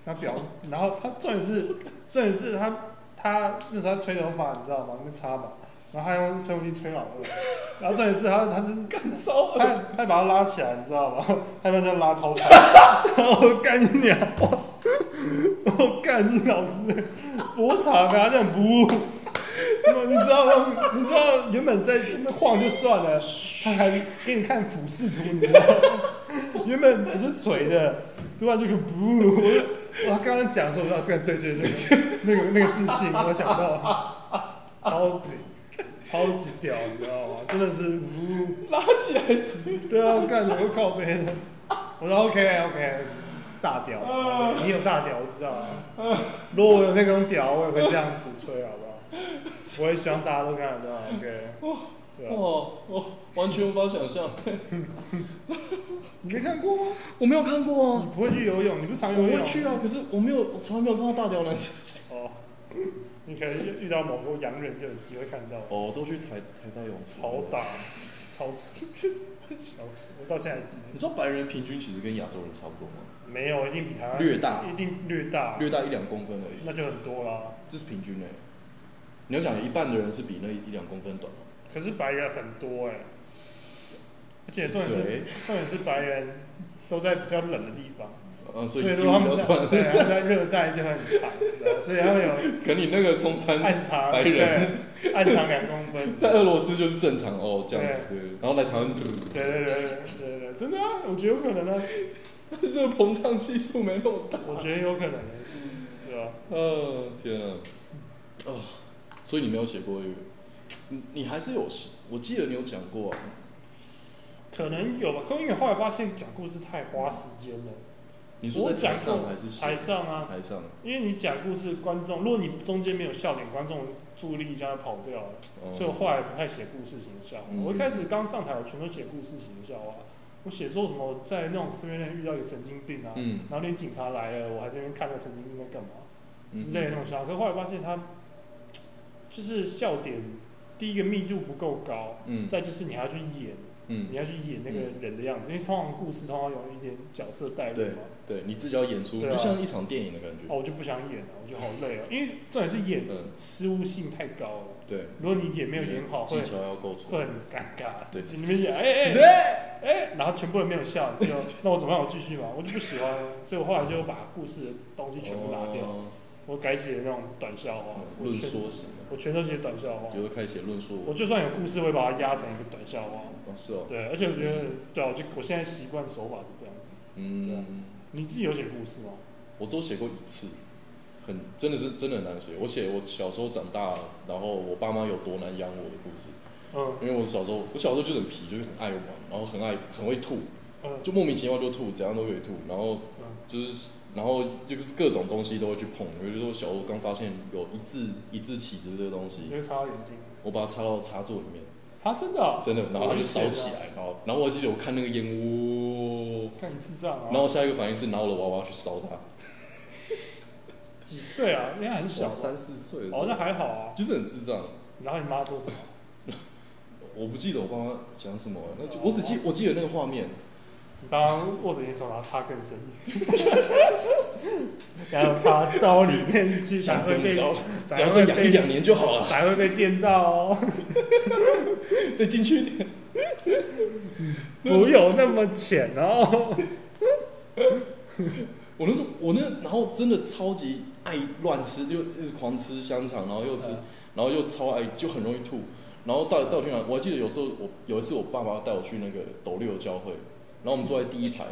他屌，[LAUGHS] 然后他重点是，重点是他他那时候他吹头发，你知道吗？那边插嘛。然后他用吹风机吹老二，然后重点是他他是干超，他他把他拉起来，你知道吗？他把这拉超长，[LAUGHS] 然后干你娘！我干你老师，多长啊！他这样不，你知道吗？你知道原本在前面晃就算了，他还给你看俯视图，你知道吗？原本只是垂的，突然就个不，我我刚刚讲的时候，我说对对对对，那个那个自信，我想到，超级。超级屌，你知道吗？真的是，呜，拉起来，对啊，干什么靠背的？我说 OK OK，大屌，你有大屌，我知道啊。如果我有那种屌，我也会这样子吹，好不好？[LAUGHS] 我也希望大家都看得到，OK。哇哇，完全无法想象。你没看过吗？我没有看过啊。你不会去游泳？你不是常游泳？我会去啊，可是我没有，我从来没有看到大屌男。哦。你可能遇遇到某个洋人就有机会看到。哦，都去台台大泳池。超大，超吃，小吃。我到现在还记得。你知道白人平均其实跟亚洲人差不多吗？没有，一定比台湾略大，一定略大，略大一两公分而已。那就很多啦。这是平均诶。你要想，一半的人是比那一两公分短。可是白人很多哎。而且重点是，重点是白人都在比较冷的地方。嗯，所以说他们在对，他们在热带就很长，所以他们有。[LAUGHS] 可你那个松山暗长白人，暗长两公分，在俄罗斯就是正常哦，这样子对。然后来台湾，对对对对对，真的啊，我觉得有可能啊，这个膨胀系数没那么大。我觉得有可能，对吧？嗯，天啊，啊，所以你没有写过一个，你你还是有，我记得你有讲过。可能有吧，可因为后来发现讲故事太花时间了。你说在台上还是台上啊？台上。因为你讲故事，观众如果你中间没有笑点，观众注意力将要跑掉了。哦、所以我后来不太写故事型的笑话。嗯、我一开始刚上台，我全都写故事型的笑话。我写说什么在那种寺院内遇到一个神经病啊，嗯、然后连警察来了，我还在那边看那神经病在干嘛之类的那种笑话。可后来发现他就是笑点，第一个密度不够高，嗯、再就是你还要去演。嗯，你要去演那个人的样子，嗯、因为通常故事通常有一点角色代入嘛。对，对你自己要演出，啊、就像一场电影的感觉。哦，我就不想演了，我觉得好累啊，因为重点是演失误性太高了。对，如果你演没有演好，会技巧要够出，会很尴尬。对，你们演，哎哎哎，然后全部人没有笑，就 [LAUGHS] 那我怎么样？我继续嘛，我就不喜欢，所以我后来就把故事的东西全部拿掉。哦我改写那种短笑话，论说型的。我全都写短笑话。有的开始写论说。我就算有故事，会把它压成一个短笑话。哦，是哦。对，而且我觉得，对啊，我就我现在习惯手法是这样。嗯。你自己有写故事吗？我只有写过一次，很真的是真的很难写。我写我小时候长大，然后我爸妈有多难养我的故事。嗯。因为我小时候，我小时候就很皮，就是很爱玩，然后很爱很会吐。嗯。就莫名其妙就吐，怎样都可以吐，然后就是。然后就是各种东西都会去碰，比如说我小时候刚发现有一字一字起子这个东西，你会插到眼睛，我把它插到插座里面。啊，真的、啊？真的，然后它就烧起来，然后然后我记得我看那个烟雾，看你智障啊！然后下一个反应是拿我的娃娃去烧它。几岁啊？应该很小，三四岁。哦，那还好啊。就是很智障。然后你妈说什么？[LAUGHS] 我不记得我爸妈讲什么，那就我只记我记得那个画面。当握着你手，然后插更深，[LAUGHS] 然后插到里面去，才会被，只要再养一两年就好了，才会被电到哦。再进去一点，不有那么浅哦。我那时候，我那然后真的超级爱乱吃，就一直狂吃香肠，然后又吃，然后又超爱，就很容易吐。然后带带我去哪？我还记得有时候我有一次我爸爸带我去那个斗六教会。然后我们坐在第一排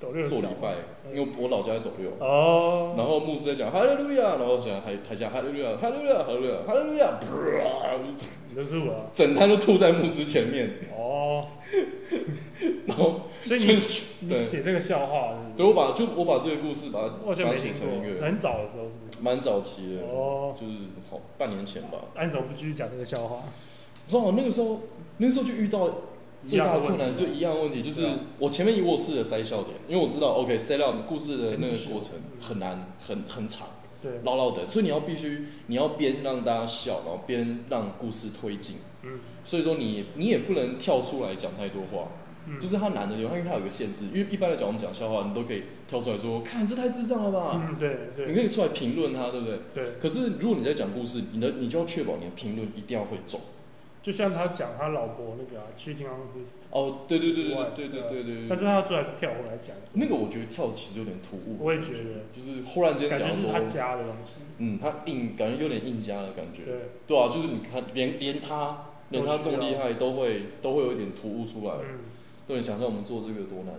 做礼拜，因为我老家在斗六。哦。然后牧师在讲哈利路亚，然后讲台台下哈利路亚，哈利路亚，哈利路亚，哈利路亚，你都吐了。整摊都吐在牧师前面。哦。[LAUGHS] 然后，所以你你写这个笑话，对，我把就我把这个故事把它把它写成一个很早的时候是不是？蛮早期的哦，就是好半年前吧。那你怎么不继续讲这个笑话？我说哦，那个时候那个时候就遇到。最大的困难就一样问题，就是我前面以我试着塞笑点，因为我知道，OK，set up 故事的那个过程很难，很很长，对，唠唠的，所以你要必须，你要边让大家笑，然后边让故事推进，嗯，所以说你你也不能跳出来讲太多话，嗯，就是它难的地方，因为它有一个限制，因为一般来讲我们讲笑话，你都可以跳出来说，看这太智障了吧，嗯，对对，你可以出来评论它，对不对？对，可是如果你在讲故事，你的你就要确保你的评论一定要会中。就像他讲他老婆那个啊，cheating on his 哦，对对对对对对对对。但是他最后还是跳回来讲。那个我觉得跳其实有点突兀。我也觉得，就是忽然间讲说。他加的东西。嗯，他硬，感觉有点硬加的感觉。对。对啊，就是你看，连连他，连他这么厉害，都会都会有一点突兀出来。嗯。对，你想象我们做这个多难。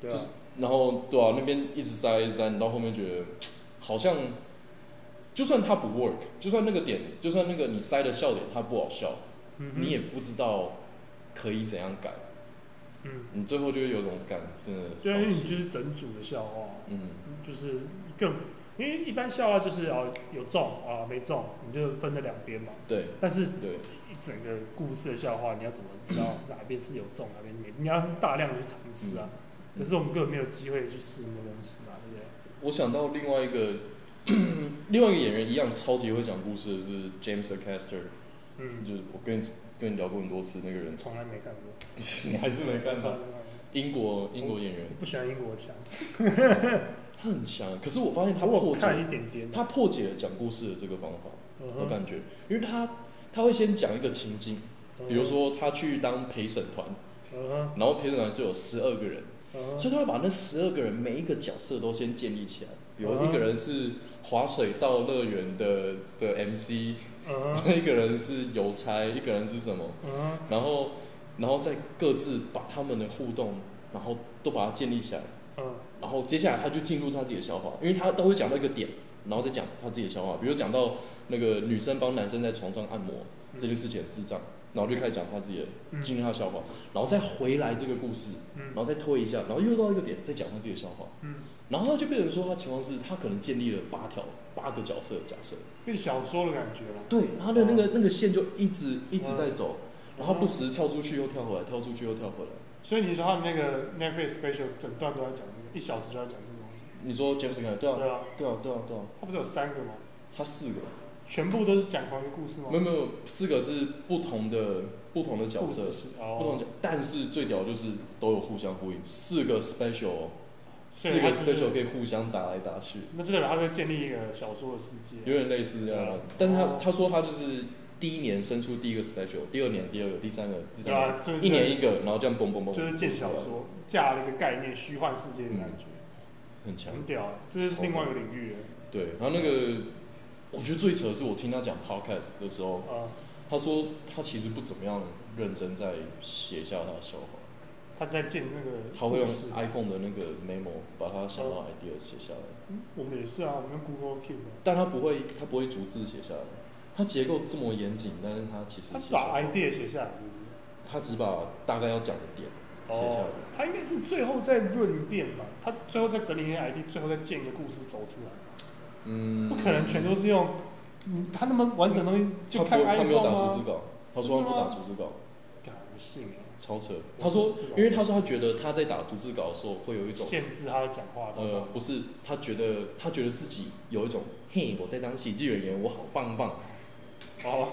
对啊。就是，然后对啊，那边一直塞一直塞，你到后面觉得 [TSK] 好像，就算他不 work，就算那个点，就算那个你塞的笑点他不好笑。你也不知道可以怎样改，嗯，你最后就会有种感，真的，对，因为你就是整组的笑话，嗯，就是更，因为一般笑话就是哦有中啊没中，你就分了两边嘛，对，但是对一整个故事的笑话，你要怎么知道哪边是有中哪边没？你要大量的去尝试啊，可是我们根本没有机会去试那个东西嘛，对不对？我想到另外一个，[CLEARS THROAT] 另外一个演员一样超级会讲故事的是 James Acaster。嗯，就是我跟你跟你聊过很多次那个人，从来没看过，[LAUGHS] 你还是没看过。英国英国演员，不喜欢英国强，[LAUGHS] 他很强，可是我发现他破解一点点，他破解了讲故事的这个方法，我感觉，因为他他会先讲一个情境，比如说他去当陪审团，然后陪审团就有十二个人，所以他会把那十二个人每一个角色都先建立起来，比如一个人是滑水道乐园的的 MC。Uh-huh. [LAUGHS] 一个人是邮差，一个人是什么？Uh-huh. 然后，然后再各自把他们的互动，然后都把它建立起来。Uh-huh. 然后接下来他就进入他自己的消化，因为他都会讲到一个点，然后再讲他自己的消化。比如讲到那个女生帮男生在床上按摩，uh-huh. 这件事情很智障，然后就开始讲他自己的，经历他的笑话，然后再回来这个故事，然后再推一下，然后又到一个点，再讲他自己的笑话。然后他就变成说，他情况是他可能建立了八条。八个角色的假设，变小说的感觉了。对，他的那个那个线就一直一直在走，然后不时跳出去又跳回来，跳出去又跳回来。所以你说他们那个 Netflix special 整段都在讲这个，一小时就在讲这个东西。你说 James 对啊，对啊，对啊，对啊，对啊。他不是有三个吗？他四个，全部都是讲同一个故事吗？没有没有，四个是不同的不同的角色，不同角，但是最屌就是都有互相呼应，四个 special。四个 special 可以互相打来打去，那就代表他在建立一个小说的世界，有点类似这样。但是他、哦、他说他就是第一年生出第一个 special，第二年第二个，第三个第三个，啊就是、一年一个，然后这样嘣嘣嘣，就是建小说，架了一个概念，虚幻世界的感觉，嗯、很强，很屌，这是另外一个领域。对，然后那个，我觉得最扯的是我听他讲 podcast 的时候，啊、他说他其实不怎么样认真在写下他的笑话。他在建那个，他会用 iPhone 的那个 memo 把他想到 idea 写下来。嗯，我们也是啊，我们用 Google Keep。但他不会，他不会逐字写下来。他结构这么严谨，但是他其实他把 idea 写下来，他只把大概要讲的点写下来。哦，他应该是最后再润变吧？他最后再整理一些 idea，最后再建一个故事走出来。嗯，不可能全都是用，嗯，他那么完整的东西就看 iPhone 吗？他没有打逐字稿，他说他不打逐字稿。敢不信？超扯！他说，因为他说他觉得他在打逐字稿的时候会有一种限制他的讲话。呃，不是，他觉得他觉得自己有一种嘿，我在当喜剧演员，我好棒棒。哦，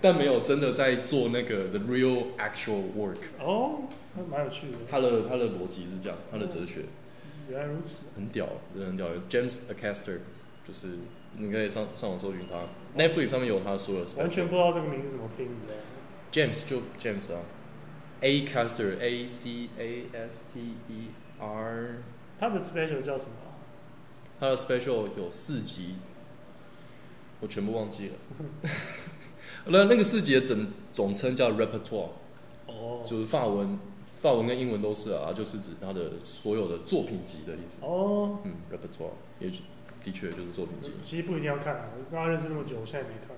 但没有真的在做那个 the real actual work。哦，蛮有趣的。他的他的逻辑是这样，他的哲学。原来如此。很屌，真的很屌。James Acaster，就是你可以上上网搜寻他，Netflix 上面有他所有。完全不知道这个名字怎么拼的。James 就 James 啊。A caster A C A S T E R，他的 special 叫什么？他的 special 有四集，我全部忘记了。[LAUGHS] 那那个四集的整总称叫 repertoire，哦，就是法文，法文跟英文都是啊，就是指他的所有的作品集的意思。哦，嗯，repertoire 也的确就是作品集。其实不一定要看啊，我刚刚认识那么久，我现在也没看。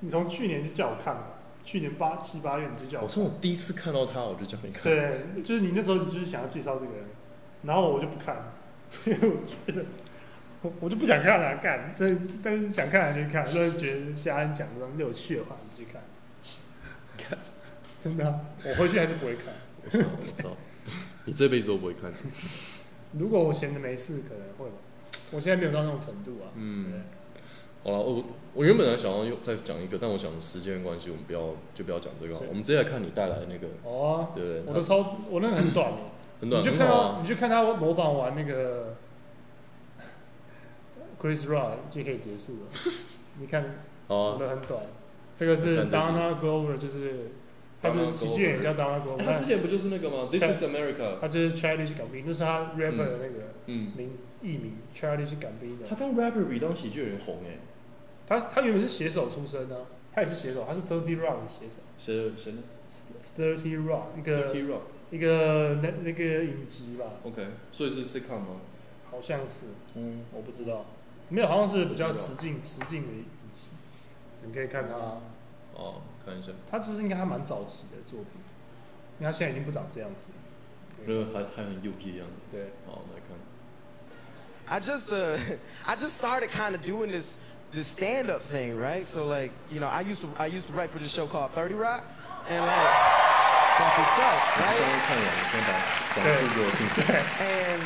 你从去年就叫我看了。去年八七八月你就叫我，我从我第一次看到他我就叫你看。对，就是你那时候你就是想要介绍这个人，然后我就不看，[LAUGHS] 因为我觉得我我就不想看了，干，但但是想看还是看，就是觉得家人讲的东西有趣的话你去看。看，真的、啊，我回去还是不会看。我操我操，你这辈子都不会看。如果我闲着没事，可能会吧。我现在没有到那种程度啊。嗯。好了，我我原本还想要又再讲一个，但我想时间关系，我们不要就不要讲这个。我们直接来看你带来的那个。哦。对对。我的超，我那个很短。[CLEARS THROAT] 很短。你就看到，你就看他模仿完那个 Chris Rock 就可以结束了。[LAUGHS] 你看。哦。我的很短。这个是 Dana Glover，就是他是喜剧演员叫 Dana Glover。他之前不就是那个吗？This is America。他就是 Childish Gambino，那是他 rapper 的那个名艺名 Childish Gambino。他当 rapper 比当喜剧演员红哎。他他原本是写手出身呢，啊，他也是写手，他是 Thirty Rock 的写手。谁谁呢？Thirty Rock 一个 Thirty Rock 一个那那个影集吧。OK，所以是 sitcom 吗？好像是，嗯，我不知道，没有，好像是比较实境实境的影集。你可以看他。哦，看一下。他其实应该还蛮早期的作品，因为他现在已经不长这样子。呃，还还很幼齿的样子。对。好，来看。I just uh, [LAUGHS] I just started kind of doing this. the stand-up thing, right? So like, you know, I used to I used to write for this show called 30 Rock, and like that's itself, right? [LAUGHS] and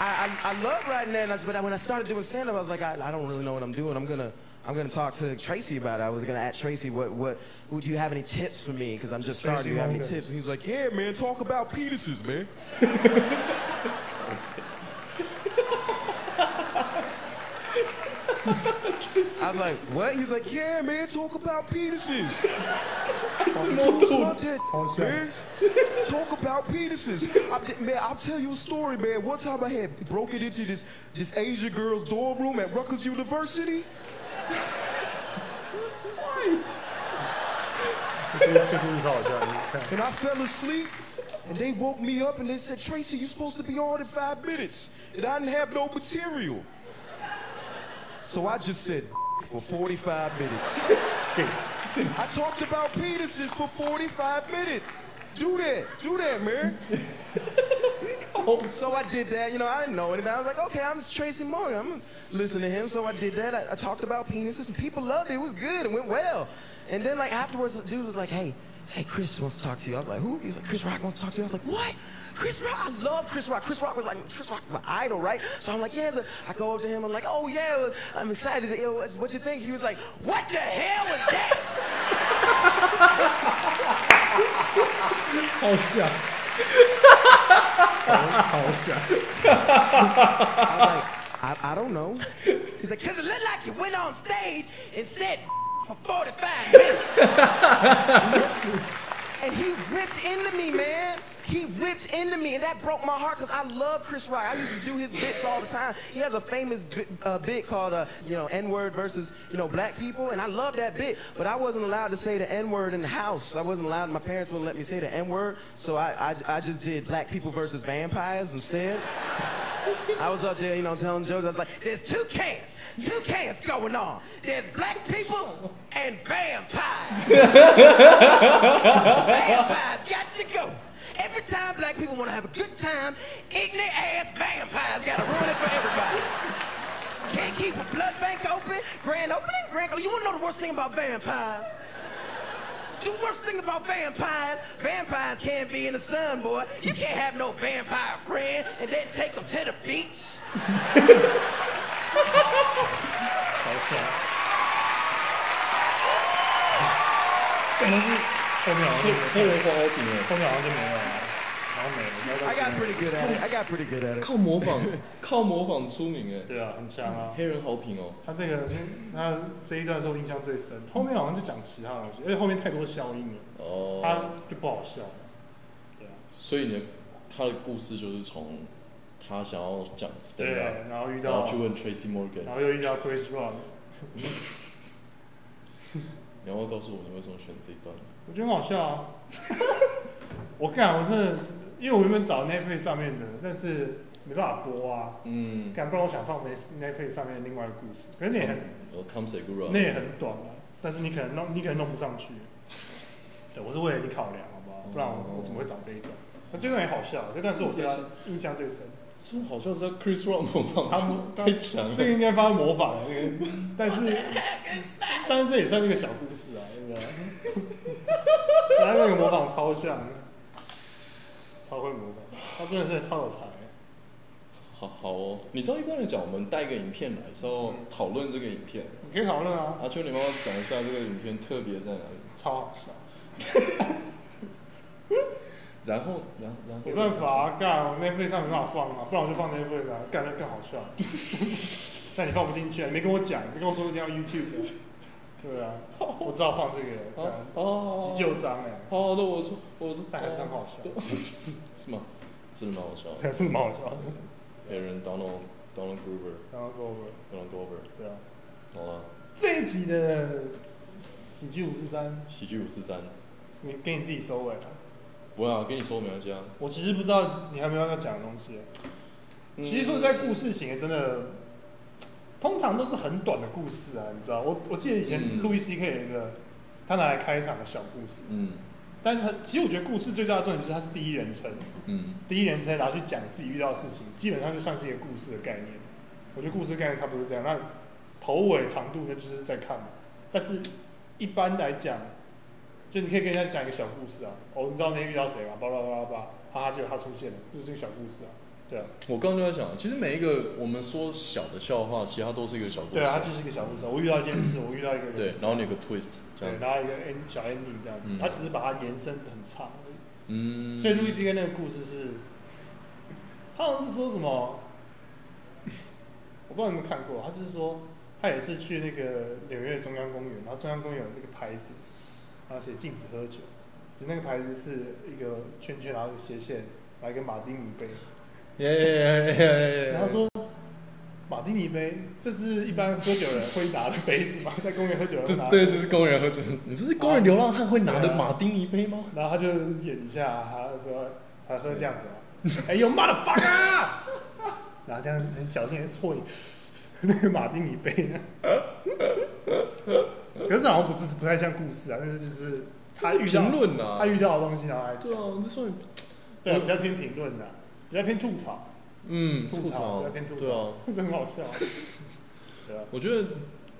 I, I, I love writing that, but when I started doing stand-up, I was like, I, I don't really know what I'm doing. I'm gonna I'm gonna talk to Tracy about it. I was gonna ask Tracy, what what would you have any tips for me? Because I'm just starting. Do you have any tips? And he was like, Yeah, man, talk about penises, man. I was like, what? He's like, yeah, man, talk about penises. I said, no, dude. Man. Talk about penises. I, man, I'll tell you a story, man. One time I had broken into this, this Asian girl's dorm room at Rutgers University. And I fell asleep. And they woke me up and they said, Tracy, you're supposed to be on in five minutes. And I didn't have no material. So I just said for 45 minutes. [LAUGHS] I talked about penises for 45 minutes. Do that. Do that, man. [LAUGHS] Oh. So I did that. You know, I didn't know anything. I was like, okay, I'm just Tracy Morgan. I'm listening to him. So I did that. I, I talked about penises. And people loved it. It was good. It went well. And then, like, afterwards, the dude was like, hey, hey, Chris wants to talk to you. I was like, who? He's like, Chris Rock wants to talk to you. I was like, what? Chris Rock, I love Chris Rock. Chris Rock was like, Chris Rock's my idol, right? So I'm like, yeah. So I go up to him. I'm like, oh yeah, was, I'm excited. It was, what you think? He was like, what the hell was that? [LAUGHS] Oh, 超像。I was like, I, I don't know. He's like, cause it looked like you went on stage and said for 45 minutes. and he ripped into me, man. He ripped into me, and that broke my heart because I love Chris Rock. I used to do his bits all the time. He has a famous bit, uh, bit called, uh, you know, N-word versus, you know, black people, and I love that bit. But I wasn't allowed to say the N-word in the house. I wasn't allowed. My parents wouldn't let me say the N-word, so I, I, I just did black people versus vampires instead. I was up there, you know, telling jokes. I was like, "There's two camps, two camps going on. There's black people and vampires. [LAUGHS] vampires got to go." Every time black people want to have a good time, ignorant ass vampires got to ruin it for everybody. Can't keep a blood bank open, grand opening, grand. You want to know the worst thing about vampires? The worst thing about vampires, vampires can't be in the sun, boy. You can't have no vampire friend and then take them to the beach. 好笑。可能是后面好像黑人黄豪平哎，后面好像就没有了， I got pretty good at it. I got pretty good at it. 靠模仿，[LAUGHS] 靠模仿出名哎。对啊，很强啊。黑人好评哦。他这个，他这一段是我印象最深，后面好像就讲其他东西，而且后面太多消音了，哦，他就不好笑了。对啊。所以呢，他的故事就是从他想要讲 stand up，然后遇到，然后去问 Tracy Morgan，然后又遇到 Chris Rock。[LAUGHS] 你要不要告诉我你为什么选这一段？我觉得很好笑啊！[LAUGHS] 我干，我真的，因为我原本找 Netflix 上面的，但是没办法播啊。嗯。干，不然我想放 Netflix 上面的另外一个故事，可是那也很，那也很短啊。但是你可能弄，你可能弄不上去。对，我是为了你考量，好不好？不然我我怎么会找这一段？那这段也好笑，这段是我对他印象最深。这好像是 Chris Rock 模仿，他太强了。这个应该帮他模仿的，[LAUGHS] 但是但是这也算是一个小故事啊，对不对？[LAUGHS] 他那个模仿超像，超会模仿，他真的是超有才。好好哦，你知道一般来讲，我们带一个影片来的时候讨论这个影片，你可以讨论啊。阿秋，你帮我讲一下这个影片特别在哪里？超好笑。[LAUGHS] 然后，然后，然后。没办法啊，干，Netflix 上没办法放啊，不然我就放 Netflix 啊，干那更好笑。[LAUGHS] 但你放不进去啊，没跟我讲，没跟我说一定要 YouTube 的。对啊，我只好放这个。哦哦急救章哎。好，那我说，我说，但还是很好笑。是吗？真的蛮好笑。对，真的蛮好笑。Aaron Donald Donald Grover。Donald Grover Donald Grover。对啊。好了。这一集的喜剧五四三。喜剧五四三。你给你自己收尾啊。不要，给你收没关系啊。我其实不知道你还没有要讲的东西。其实说在故事型真的。通常都是很短的故事啊，你知道？我我记得以前路易 C K 有一个他拿来开场的小故事，嗯，但是其实我觉得故事最大的重点就是他是第一人称，嗯，第一人称然后去讲自己遇到的事情，基本上就算是一个故事的概念。我觉得故事概念差不多是这样，那头尾长度那就是在看嘛。但是一般来讲，就你可以跟人家讲一个小故事啊，哦，你知道那天遇到谁吗？叭叭叭叭叭，哈哈，结果他出现了，就是这个小故事啊。对啊，我刚刚就在想，其实每一个我们说小的笑话，其实它都是一个小故事。对啊，它就是一个小故事。我遇到一件事，我遇到一个人。对，然后那个 twist，这样对，然后一个 end 小 ending 这样子，他只是把它延伸很长而已。嗯。所以路易斯 K 那个故事是，他好像是说什么，[COUGHS] 我不知道你有没有看过，他就是说他也是去那个纽约中央公园，然后中央公园有那个牌子，然后写禁止喝酒，只那个牌子是一个圈圈，然后斜线，来一个马丁尼杯。耶耶耶耶耶！然后说，马丁尼杯，这是一般喝酒人会拿的杯子吗？在公园喝酒人拿。对，这是公园喝酒。你这是公园流浪汉会拿的马丁尼杯吗？然后他就演一下，他说他喝这样子 [LAUGHS] 哎呦妈的 fuck 啊！然后这样很小心的搓那个马丁尼杯呢。可是好像不是不太像故事啊，但是就是他遇到他遇到的东西然后来讲。对啊，这算对比较偏评论的。比较偏吐槽，嗯，吐槽，比较偏吐槽，对啊，[LAUGHS] 这是很好笑。[LAUGHS] 对啊，我觉得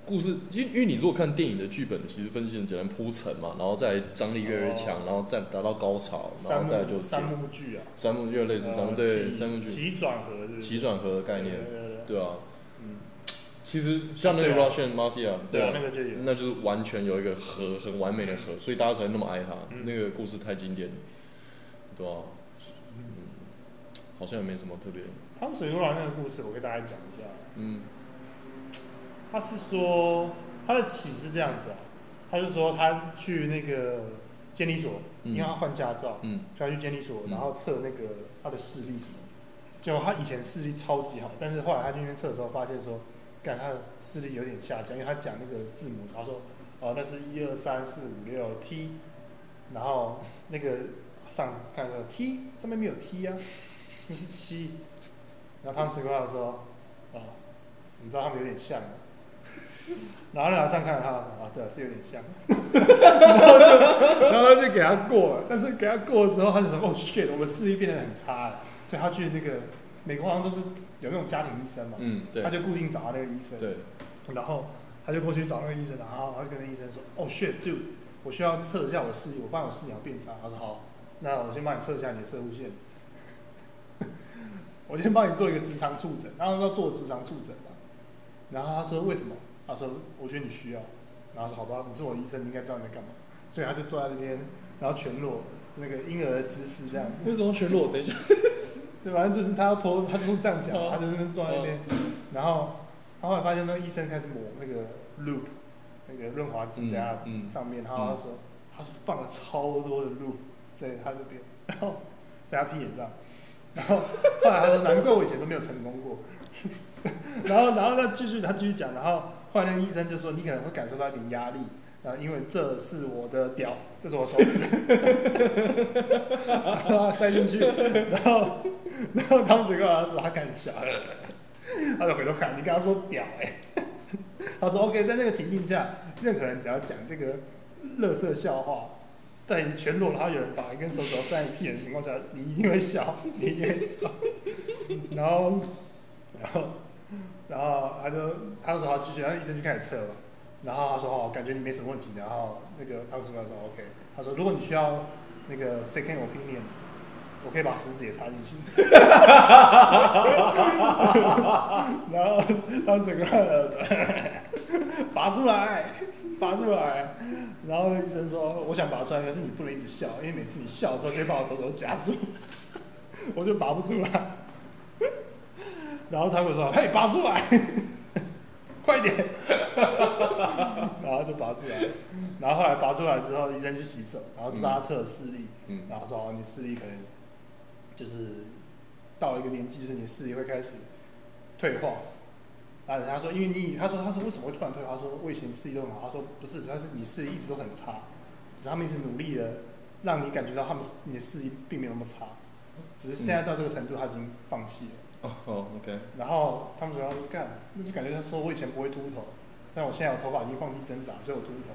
故事，因因为你如果看电影的剧本，其实分析很简单，铺陈嘛，然后再张力越来越强，然后再达到高潮，然后再就三幕剧啊，三幕又类似三幕对三幕剧，起转合，起转合的概念，对啊，嗯，其实像那个 Russian Mafia，对啊，那个就有，那就是完全有一个和很完美的和，所以大家才那么爱他，那个故事太经典，对啊。好像也没什么特别。汤姆水牛郎那个故事，我给大家讲一下。嗯，他是说他的起是这样子啊，他是说他去那个监理所，因为他换驾照，嗯，就要去监理所，然后测那个他的视力什么。就他以前视力超级好，但是后来他去那边测的时候，发现说，干他的视力有点下降，因为他讲那个字母，他说，哦，那是一二三四五六 T，然后那个上看个 T 上面没有 T 啊，那是七，然后他们随口说，啊，你知道他们有点像。然后在上看他啊，对，是有点像，[LAUGHS] 然后就然后就给他过了，但是给他过了之后，他就说哦，shit，我们视力变得很差了，所以他去那个美国好像都是有那种家庭医生嘛，嗯，对，他就固定找他那个医生，对，然后他就过去找那个医生，然后他就跟那医生说，哦，shit，dude，我需要测一下我的视力，我发现我视力要变差，他说好，那我先帮你测一下你的摄护腺，我先帮你做一个直肠触诊，然后要做直肠触诊嘛，然后他说为什么？他说：“我觉得你需要。”然后说：“好吧，你是我医生，你应该知道你在干嘛。”所以他就坐在那边，然后全裸，那个婴儿的姿势这样。为什么全裸？等一下，对，反正就是他要脱，他就是这样讲，他就那边坐在那边。然后他后来发现那个医生开始抹那个 loop，那个润滑剂在他上面。然后他说：“他说放了超多的 loop 在他这边，然后在他屁眼上。”然后后来他说：“难怪我以前都没有成功过。”然后，然后他继续，他继续讲，然后。后来那个医生就说：“你可能会感受到一点压力，啊，因为这是我的屌，这是我手指，然后塞进去，然后，然后汤姆斯克劳说他开始笑，他就回头看，你跟他说屌哎、[LAUGHS] 他说 OK，在那个情境下，任何人只要讲这个乐色笑话，在你全裸，然后有人把一根手指头塞你屁眼的情况下，你一定会笑，你一定会笑，[LAUGHS] 然后，然后。”然后他就他说好继续，然后医生就开始测了。然后他说哦，感觉你没什么问题。然后那个他说他说 OK，他说如果你需要那个 second opinion，我可以把食指也插进去。[LAUGHS] [LAUGHS] 然后他整个人拔出来，拔出来。然后医生说我想拔出来，可是你不能一直笑，因为每次你笑的时候就会把我手指夹住，[LAUGHS] 我就拔不出来。然后他会说：“嘿，拔出来，[LAUGHS] 快点！” [LAUGHS] 然后就拔出来。然后后来拔出来之后，医生去洗手，然后就帮他测视力。嗯。然后说：“哦，你视力可能就是到一个年纪，就是你视力会开始退化。”啊，人家说：“因为你，他说，他说为什么会突然退化？他说我以前视力都很好。他说不是，主要是你视力一直都很差，只是他们一直努力的让你感觉到他们你的视力并没有那么差，只是现在到这个程度，他已经放弃了。”哦、oh，OK。然后他们说要干，那就感觉他说我以前不会秃头，但我现在我头发已经放弃挣扎，所以我秃头。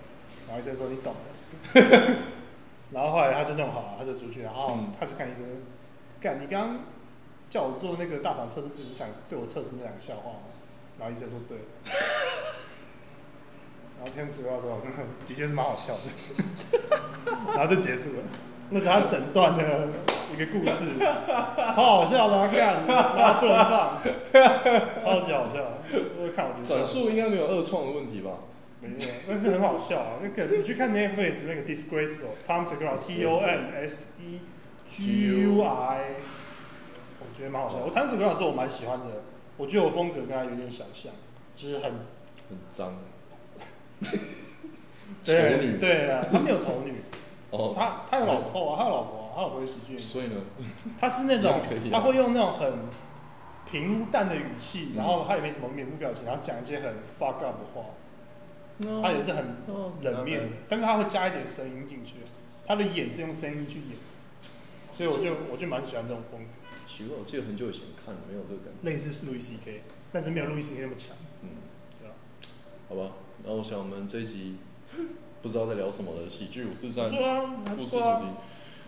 然后医生说你懂的。[LAUGHS] 然后后来他就弄好了，他就出去，然后他就看医生，干，你刚刚叫我做那个大肠测试，就是想对我测试那两个笑话吗？然后医生说对。[LAUGHS] 然后天使跟他说，的确是蛮好笑的。然后就结束了。那是他整段的一个故事，超好笑的，啊，看，然后不能放，超级好笑。我看我觉得转述应该没有二创的问题吧？[LAUGHS] 没有，但是很好笑啊。那个你去看 Netflix 那个 Disgraceful，Tom Segura，T O M S E G U I，我觉得蛮好笑。我 Tom Segura 是我蛮喜欢的，我觉得我风格跟他有点小像，就是很很脏，[LAUGHS] 丑女，对啊，他没有丑女。哦，他他有老婆啊，他有老婆啊，他老婆是喜剧。所以呢，他是那种 [LAUGHS] 他会用那种很平淡的语气，然后他也没什么面部表情，然后讲一些很 fuck up 的话。他也是很冷面的，但是他会加一点声音进去，他的演是用声音去演，所以我就我就蛮喜欢这种风格。奇怪，我记得很久以前看没有这个感觉。类似路易 C K，但是没有路易 C K 那么强。嗯，对啊。好吧，那我想我们这一集。不知道在聊什么的喜剧五四三故事主题。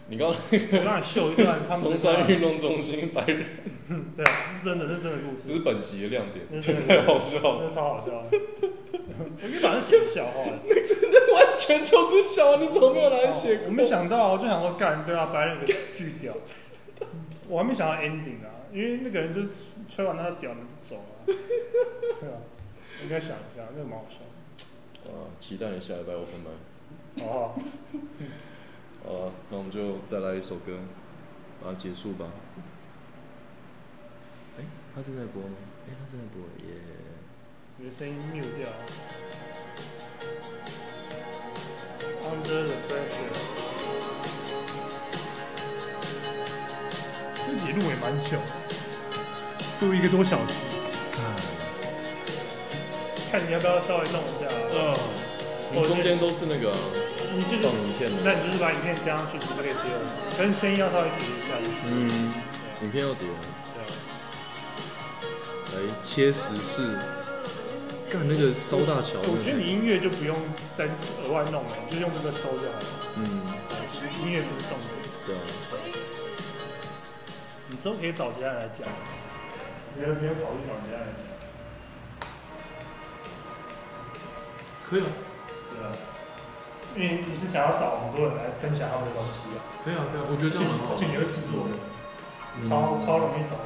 你刚刚我让你秀一段，松山运动中心白人。[LAUGHS] 对，是真的，是真的故事。这是本集的亮点，真的太好笑，真的超好笑。我应该把它写成笑话。[LAUGHS] 你真的完全就是笑，你怎么没有来写？我没想到，我就想说干，对啊，白人给巨屌。我还没想到 ending 啊，因为那个人就吹完他的屌，就走了。[LAUGHS] 对啊，应该想一下，那个蛮好笑。啊，期待你下礼拜 open mic。哦。好，那我们就再来一首歌，把它结束吧。哎、欸，他正在播吗？哎、欸，他正在播耶。你的声音 mute 掉。Under the pressure。蛮久，录一个多小时。看你要不要稍微弄一下。嗯。我中间都是那个。你就是放影片，那你就是把影片加上去，就可以叠了。跟声音要稍微叠一下。嗯。影片要叠。来切十四。干那个烧大桥。我觉得你音乐就不用再额外弄了，你就用这个收就好了。嗯。其实音乐不是重点。对啊。你之后可以找其他人来讲。没有没有考虑找其他人来讲。可以啊。对啊。因为你是想要找很多人来分享他们的东西啊。可以啊，可以啊，我觉得这样很好。而且你会制作的，超超容易找的。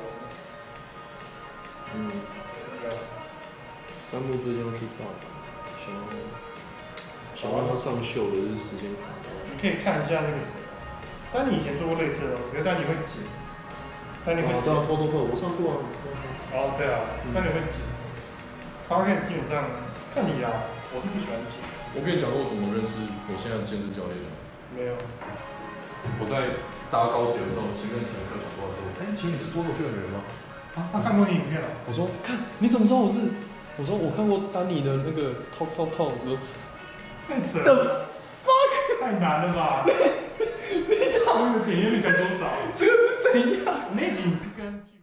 嗯。三木最近要去报，想要想让他上秀的是时间卡。你可以看一下那个谁，但你以前做过类似的，我觉得但你会剪。但你会剪。偷偷碰，我上过啊。哦，对啊，但你会剪。发现基本上看你啊，我是不喜欢剪。我跟你讲过我怎么认识我现在的健身教练的？没有。我在搭高铁的时候，前面乘客转过来说：“哎，请你是脱口秀的人吗？”啊，他看过你影片了。我说：“看，你怎么知道我是？”我说：“我看过丹尼的那个 Talk Talk Talk。”我说：“太扯了。” fuck，太难了吧？[LAUGHS] 你讨厌点阅率才多少？这个是 Medíocre.